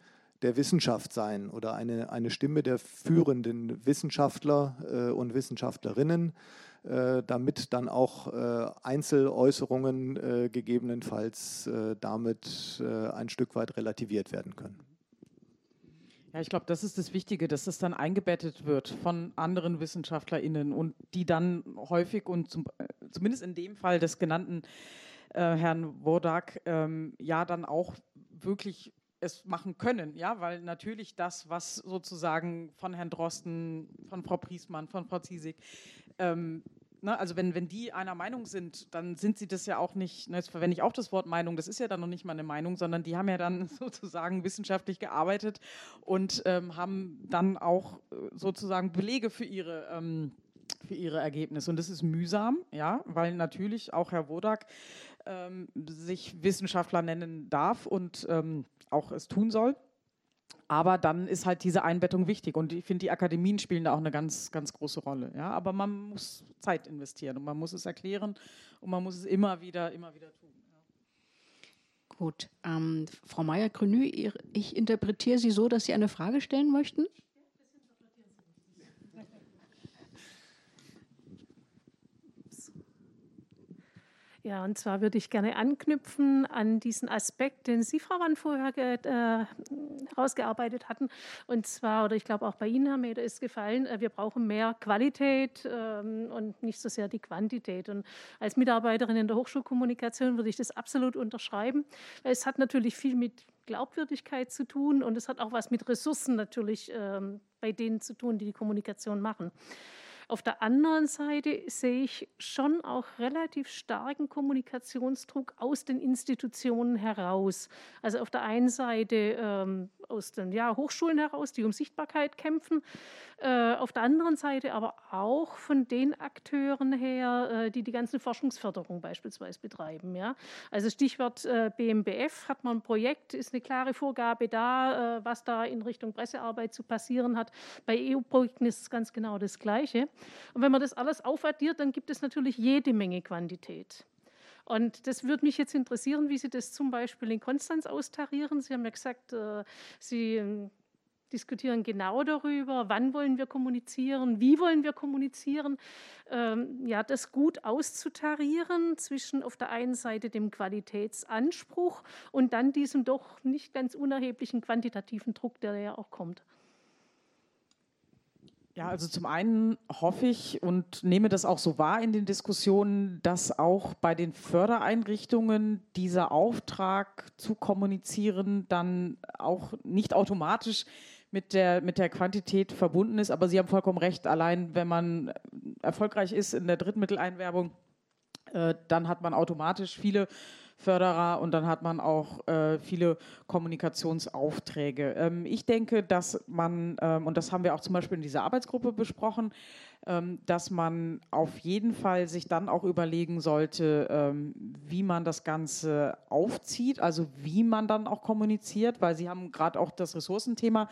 der Wissenschaft sein oder eine, eine Stimme der führenden Wissenschaftler äh, und Wissenschaftlerinnen damit dann auch äh, Einzeläußerungen äh, gegebenenfalls damit ein Stück weit relativiert werden können. Ja, ich glaube, das ist das Wichtige, dass es dann eingebettet wird von anderen WissenschaftlerInnen und die dann häufig und zum, zumindest in dem Fall des genannten äh, Herrn Wodak ähm, ja dann auch wirklich es machen können, ja, weil natürlich das, was sozusagen von Herrn Drosten, von Frau Priesmann, von Frau Ziesig ähm, ne, also wenn, wenn die einer Meinung sind, dann sind sie das ja auch nicht, ne, jetzt verwende ich auch das Wort Meinung, das ist ja dann noch nicht mal eine Meinung, sondern die haben ja dann sozusagen wissenschaftlich gearbeitet und ähm, haben dann auch äh, sozusagen Belege für ihre ähm, für ihre Ergebnisse. Und das ist mühsam, ja, weil natürlich auch Herr Wodak ähm, sich Wissenschaftler nennen darf und ähm, auch es tun soll. Aber dann ist halt diese Einbettung wichtig und ich finde, die Akademien spielen da auch eine ganz, ganz große Rolle. Ja? Aber man muss Zeit investieren und man muss es erklären und man muss es immer wieder, immer wieder tun. Gut. Ähm, Frau Meier-Grünü, ich interpretiere Sie so, dass Sie eine Frage stellen möchten? Ja, und zwar würde ich gerne anknüpfen an diesen Aspekt, den Sie, Frau Wann, vorher äh, herausgearbeitet hatten. Und zwar, oder ich glaube auch bei Ihnen, Herr Meder, ist gefallen, äh, wir brauchen mehr Qualität ähm, und nicht so sehr die Quantität. Und als Mitarbeiterin in der Hochschulkommunikation würde ich das absolut unterschreiben. Es hat natürlich viel mit Glaubwürdigkeit zu tun und es hat auch was mit Ressourcen natürlich ähm, bei denen zu tun, die die Kommunikation machen. Auf der anderen Seite sehe ich schon auch relativ starken Kommunikationsdruck aus den Institutionen heraus. Also auf der einen Seite ähm, aus den ja, Hochschulen heraus, die um Sichtbarkeit kämpfen, äh, auf der anderen Seite aber auch von den Akteuren her, äh, die die ganze Forschungsförderung beispielsweise betreiben. Ja? Also Stichwort äh, BMBF hat man ein Projekt, ist eine klare Vorgabe da, was da in Richtung Pressearbeit zu passieren hat. Bei EU-Projekten ist es ganz genau das Gleiche. Und wenn man das alles aufaddiert, dann gibt es natürlich jede Menge Quantität. Und das würde mich jetzt interessieren, wie Sie das zum Beispiel in Konstanz austarieren. Sie haben ja gesagt, Sie ähm, diskutieren genau darüber, wann wollen wir kommunizieren, wie wollen wir kommunizieren, ähm, ja, das gut auszutarieren zwischen auf der einen Seite dem Qualitätsanspruch und dann diesem doch nicht ganz unerheblichen quantitativen Druck, der ja auch kommt. Ja, also zum einen hoffe ich und nehme das auch so wahr in den Diskussionen, dass auch bei den Fördereinrichtungen dieser Auftrag zu kommunizieren dann auch nicht automatisch mit der, mit der Quantität verbunden ist. Aber Sie haben vollkommen recht, allein wenn man erfolgreich ist in der Drittmitteleinwerbung, äh, dann hat man automatisch viele Förderer und dann hat man auch äh, viele Kommunikationsaufträge. Ähm, ich denke, dass man, ähm, und das haben wir auch zum Beispiel in dieser Arbeitsgruppe besprochen, ähm, dass man auf jeden Fall sich dann auch überlegen sollte, ähm, wie man das Ganze aufzieht, also wie man dann auch kommuniziert, weil Sie haben gerade auch das Ressourcenthema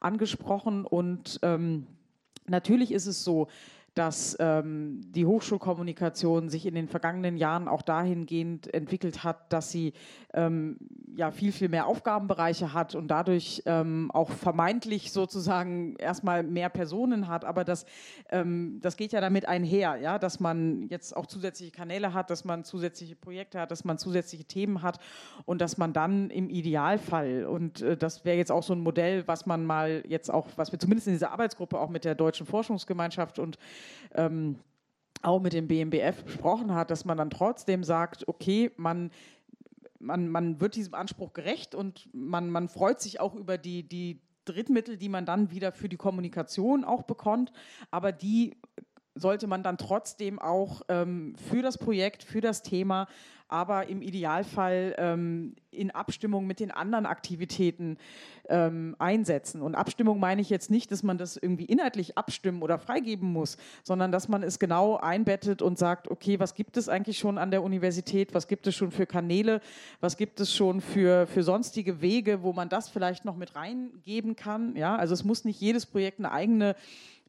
angesprochen und ähm, natürlich ist es so, dass ähm, die Hochschulkommunikation sich in den vergangenen Jahren auch dahingehend entwickelt hat, dass sie ähm, ja viel, viel mehr Aufgabenbereiche hat und dadurch ähm, auch vermeintlich sozusagen erstmal mehr Personen hat. Aber das, ähm, das geht ja damit einher, ja, dass man jetzt auch zusätzliche Kanäle hat, dass man zusätzliche Projekte hat, dass man zusätzliche Themen hat und dass man dann im Idealfall, und äh, das wäre jetzt auch so ein Modell, was man mal jetzt auch, was wir zumindest in dieser Arbeitsgruppe auch mit der Deutschen Forschungsgemeinschaft und ähm, auch mit dem BMBF besprochen hat, dass man dann trotzdem sagt, okay, man man, man wird diesem Anspruch gerecht und man, man freut sich auch über die, die Drittmittel, die man dann wieder für die Kommunikation auch bekommt, aber die sollte man dann trotzdem auch ähm, für das Projekt, für das Thema aber im Idealfall ähm, in Abstimmung mit den anderen Aktivitäten ähm, einsetzen. Und Abstimmung meine ich jetzt nicht, dass man das irgendwie inhaltlich abstimmen oder freigeben muss, sondern dass man es genau einbettet und sagt, okay, was gibt es eigentlich schon an der Universität, was gibt es schon für Kanäle, was gibt es schon für, für sonstige Wege, wo man das vielleicht noch mit reingeben kann. Ja, also es muss nicht jedes Projekt eine eigene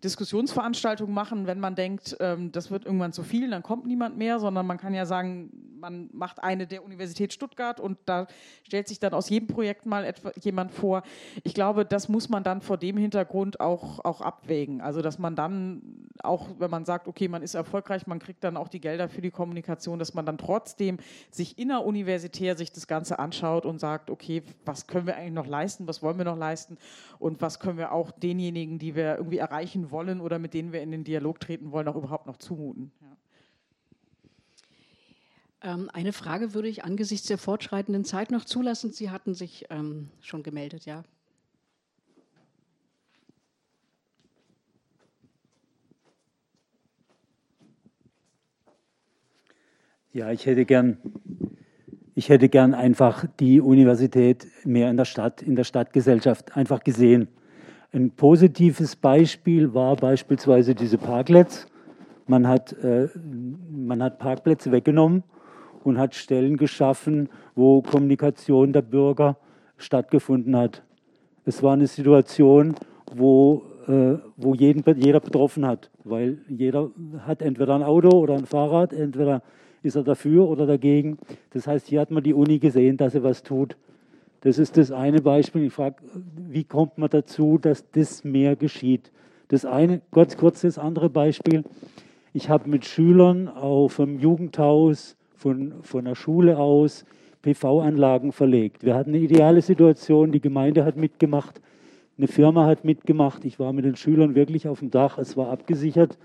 Diskussionsveranstaltungen machen, wenn man denkt, ähm, das wird irgendwann zu viel, dann kommt niemand mehr, sondern man kann ja sagen, man macht eine der Universität Stuttgart und da stellt sich dann aus jedem Projekt mal etwa, jemand vor. Ich glaube, das muss man dann vor dem Hintergrund auch, auch abwägen. Also, dass man dann auch, wenn man sagt, okay, man ist erfolgreich, man kriegt dann auch die Gelder für die Kommunikation, dass man dann trotzdem sich inneruniversitär sich das Ganze anschaut und sagt, okay, was können wir eigentlich noch leisten, was wollen wir noch leisten und was können wir auch denjenigen, die wir irgendwie erreichen wollen oder mit denen wir in den Dialog treten wollen, auch überhaupt noch zumuten. Ja. Ähm, eine Frage würde ich angesichts der fortschreitenden Zeit noch zulassen. Sie hatten sich ähm, schon gemeldet, ja. Ja, ich hätte gern, ich hätte gern einfach die Universität mehr in der Stadt, in der Stadtgesellschaft einfach gesehen. Ein positives Beispiel war beispielsweise diese Parklets. Man hat, äh, man hat Parkplätze weggenommen und hat Stellen geschaffen, wo Kommunikation der Bürger stattgefunden hat. Es war eine Situation, wo, äh, wo jeden, jeder betroffen hat, weil jeder hat entweder ein Auto oder ein Fahrrad, entweder ist er dafür oder dagegen. Das heißt, hier hat man die Uni gesehen, dass sie was tut. Das ist das eine Beispiel. Ich frage, wie kommt man dazu, dass das mehr geschieht? Das eine, kurz, kurz das andere Beispiel. Ich habe mit Schülern auf dem Jugendhaus von, von der Schule aus PV-Anlagen verlegt. Wir hatten eine ideale Situation, die Gemeinde hat mitgemacht, eine Firma hat mitgemacht. Ich war mit den Schülern wirklich auf dem Dach, es war abgesichert.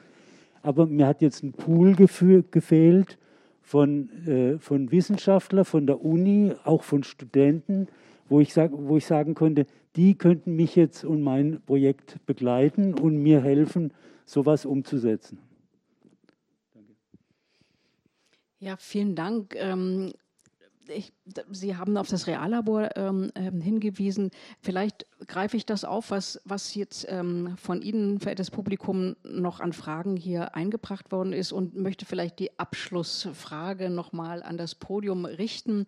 Aber mir hat jetzt ein Pool gefehlt von, äh, von Wissenschaftlern, von der Uni, auch von Studenten, wo ich, sag, wo ich sagen konnte, die könnten mich jetzt und mein Projekt begleiten und mir helfen, sowas umzusetzen. Ja, vielen Dank. Ähm, ich, Sie haben auf das Reallabor ähm, ähm, hingewiesen. Vielleicht greife ich das auf, was, was jetzt ähm, von Ihnen, verehrtes Publikum, noch an Fragen hier eingebracht worden ist und möchte vielleicht die Abschlussfrage nochmal an das Podium richten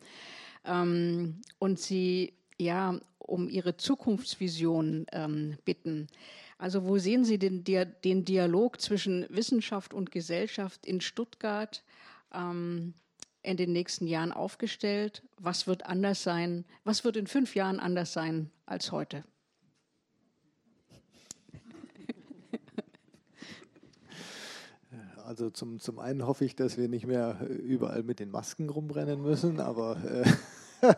ähm, und Sie ja um Ihre Zukunftsvision ähm, bitten. Also wo sehen Sie den, den, Dialog zwischen Wissenschaft und Gesellschaft in Stuttgart ähm, in den nächsten Jahren aufgestellt? Was wird anders sein? Was wird in fünf Jahren anders sein als heute? Also zum, zum einen hoffe ich, dass wir nicht mehr überall mit den Masken rumrennen müssen, aber äh,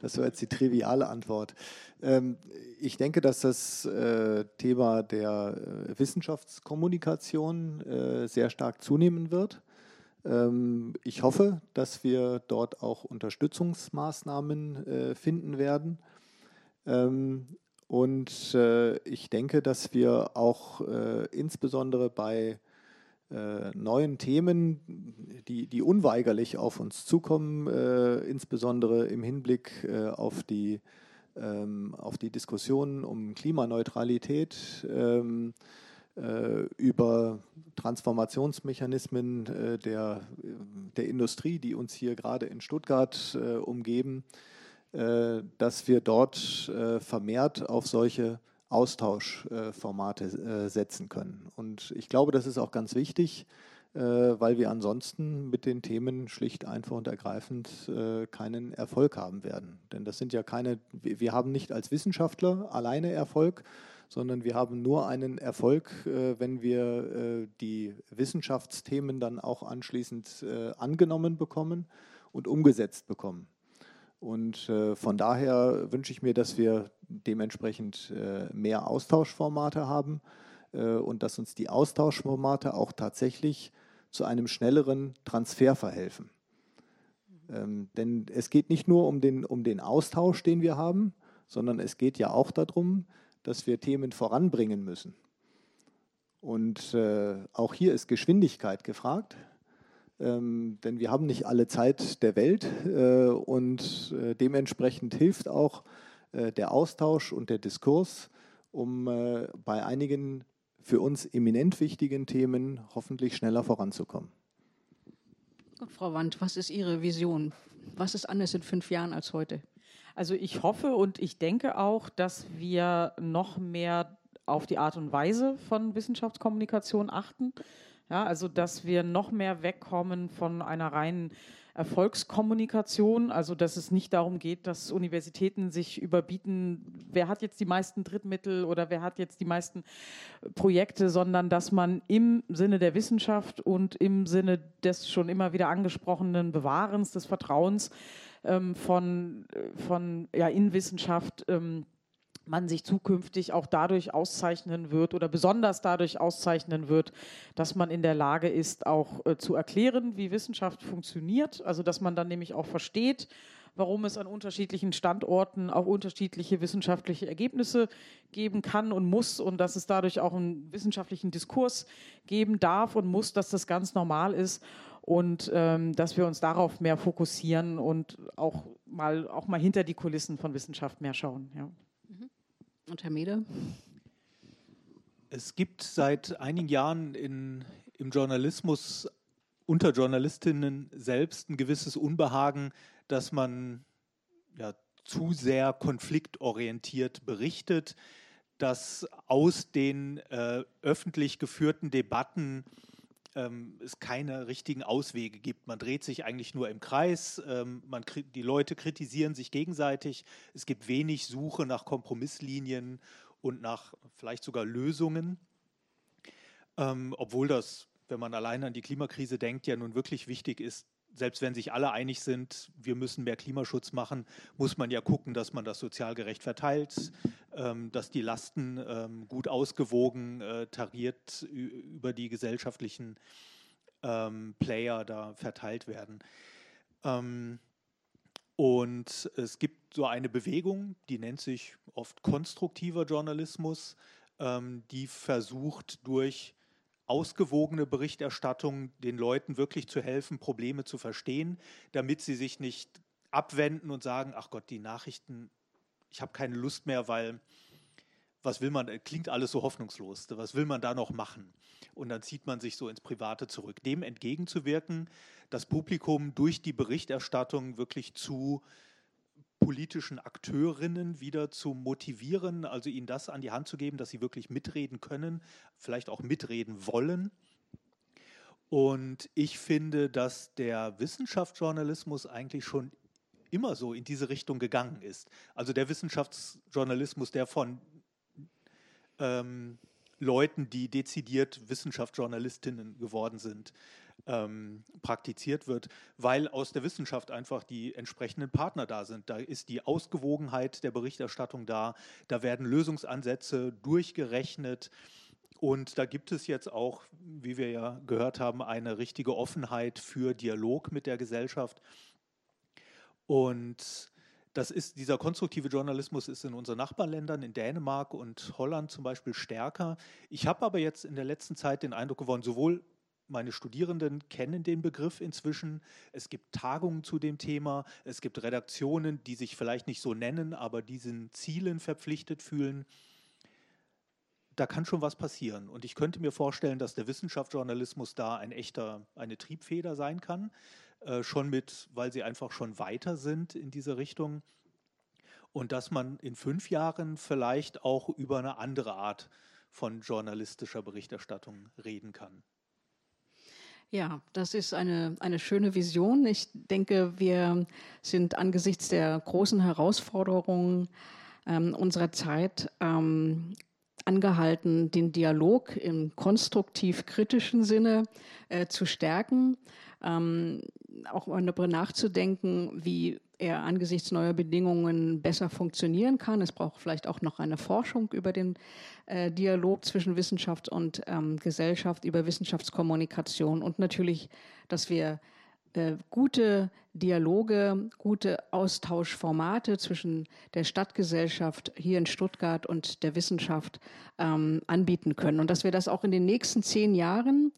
das war jetzt die triviale Antwort. Ähm, ich denke, dass das äh, Thema der äh, Wissenschaftskommunikation äh, sehr stark zunehmen wird. Ähm, ich hoffe, dass wir dort auch Unterstützungsmaßnahmen finden werden. Ähm, und ich denke, dass wir auch insbesondere bei äh, neuen Themen, die, die unweigerlich auf uns zukommen, äh, insbesondere im Hinblick äh, auf, die, ähm, auf die Diskussionen um Klimaneutralität, ähm, äh, über Transformationsmechanismen äh, der, der Industrie, die uns hier gerade in Stuttgart umgeben, dass wir dort vermehrt auf solche Austauschformate äh, setzen können. Und ich glaube, das ist auch ganz wichtig, äh, weil wir ansonsten mit den Themen schlicht einfach und ergreifend äh, keinen Erfolg haben werden. Denn das sind ja keine, wir haben nicht als Wissenschaftler alleine Erfolg, sondern wir haben nur einen Erfolg, wenn wir die Wissenschaftsthemen dann auch anschließend angenommen bekommen und umgesetzt bekommen. Und äh, von daher wünsche ich mir, dass wir dementsprechend äh, mehr Austauschformate haben äh, und dass uns die Austauschformate auch tatsächlich zu einem schnelleren Transfer verhelfen. Ähm, denn es geht nicht nur um den, um den Austausch, den wir haben, sondern es geht ja auch darum, dass wir Themen voranbringen müssen. Und äh, auch hier ist Geschwindigkeit gefragt ähm, denn wir haben nicht alle Zeit der Welt äh, und äh, dementsprechend hilft auch äh, der Austausch und der Diskurs, um äh, bei einigen für uns eminent wichtigen Themen hoffentlich schneller voranzukommen. Gut, Frau Wand, was ist Ihre Vision? Was ist anders in fünf Jahren als heute? Also ich hoffe und ich denke auch, dass wir noch mehr auf die Art und Weise von Wissenschaftskommunikation achten. Ja, also dass wir noch mehr wegkommen von einer reinen Erfolgskommunikation, also dass es nicht darum geht, dass Universitäten sich überbieten, wer hat jetzt die meisten Drittmittel oder wer hat jetzt die meisten Projekte, sondern dass man im Sinne der Wissenschaft und im Sinne des schon immer wieder angesprochenen Bewahrens des Vertrauens ähm, von, äh, von ja, in Wissenschaft ähm, man sich zukünftig auch dadurch auszeichnen wird oder besonders dadurch auszeichnen wird, dass man in der Lage ist, auch äh, zu erklären, wie Wissenschaft funktioniert. Also dass man dann nämlich auch versteht, warum es an unterschiedlichen Standorten auch unterschiedliche wissenschaftliche Ergebnisse geben kann und muss und dass es dadurch auch einen wissenschaftlichen Diskurs geben darf und muss, dass das ganz normal ist und ähm, dass wir uns darauf mehr fokussieren und auch mal, auch mal hinter die Kulissen von Wissenschaft mehr schauen. Ja. Und Herr Mede? Es gibt seit einigen Jahren in, im Journalismus unter Journalistinnen selbst ein gewisses Unbehagen, dass man ja, zu sehr konfliktorientiert berichtet, dass aus den äh, öffentlich geführten Debatten ähm, es keine richtigen Auswege gibt. Man dreht sich eigentlich nur im Kreis, ähm, man, die Leute kritisieren sich gegenseitig, es gibt wenig Suche nach Kompromisslinien und nach vielleicht sogar Lösungen, ähm, obwohl das, wenn man allein an die Klimakrise denkt, ja nun wirklich wichtig ist, selbst wenn sich alle einig sind, wir müssen mehr Klimaschutz machen, muss man ja gucken, dass man das sozial gerecht verteilt, ähm, dass die Lasten ähm, gut ausgewogen äh, tariert über die gesellschaftlichen ähm, Player da verteilt werden. Und es gibt so eine Bewegung, die nennt sich oft konstruktiver Journalismus, die versucht durch ausgewogene Berichterstattung den Leuten wirklich zu helfen, Probleme zu verstehen, damit sie sich nicht abwenden und sagen, ach Gott, die Nachrichten, ich habe keine Lust mehr, weil was will man, klingt alles so hoffnungslos, was will man da noch machen? Und dann zieht man sich so ins Private zurück. Dem entgegenzuwirken, das Publikum durch die Berichterstattung wirklich zu politischen Akteurinnen wieder zu motivieren, also ihnen das an die Hand zu geben, dass sie wirklich mitreden können, vielleicht auch mitreden wollen. Und ich finde, dass der Wissenschaftsjournalismus eigentlich schon immer so in diese Richtung gegangen ist. Also der Wissenschaftsjournalismus, der von ähm, Leuten, die dezidiert Wissenschaftsjournalistinnen geworden sind, ähm, praktiziert wird, weil aus der Wissenschaft einfach die entsprechenden Partner da sind. Da ist die Ausgewogenheit der Berichterstattung da, da werden Lösungsansätze durchgerechnet. Und da gibt es jetzt auch, wie wir ja gehört haben, eine richtige Offenheit für Dialog mit der Gesellschaft. Und das ist, dieser konstruktive Journalismus ist in unseren Nachbarländern, in Dänemark und Holland zum Beispiel stärker. Ich habe aber jetzt in der letzten Zeit den Eindruck gewonnen, sowohl meine Studierenden kennen den Begriff inzwischen. Es gibt Tagungen zu dem Thema. Es gibt Redaktionen, die sich vielleicht nicht so nennen, aber diesen Zielen verpflichtet fühlen. Da kann schon was passieren. Und ich könnte mir vorstellen, dass der Wissenschaftsjournalismus da ein echter, eine Triebfeder sein kann. Äh, schon mit, weil sie einfach schon weiter sind in diese Richtung. Und dass man in fünf Jahren vielleicht auch über eine andere Art von journalistischer Berichterstattung reden kann. Ja, das ist eine, eine schöne Vision. Ich denke, wir sind angesichts der großen Herausforderungen ähm, unserer Zeit ähm, angehalten, den Dialog im konstruktiv-kritischen Sinne äh, zu stärken, ähm, auch darüber nachzudenken, wie er angesichts neuer Bedingungen besser funktionieren kann. Es braucht vielleicht auch noch eine Forschung über den äh, Dialog zwischen Wissenschaft und ähm, Gesellschaft, über Wissenschaftskommunikation und natürlich, dass wir äh, gute Dialoge, gute Austauschformate zwischen der Stadtgesellschaft hier in Stuttgart und der Wissenschaft ähm, anbieten können. Und dass wir das auch in den nächsten zehn Jahren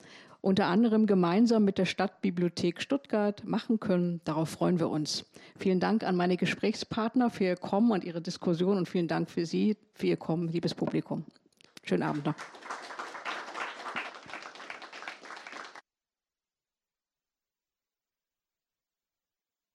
unter anderem gemeinsam mit der Stadtbibliothek Stuttgart machen können. Darauf freuen wir uns. Vielen Dank an meine Gesprächspartner für ihr Kommen und ihre Diskussion und vielen Dank für Sie, für Ihr Kommen, liebes Publikum. Schönen Abend noch.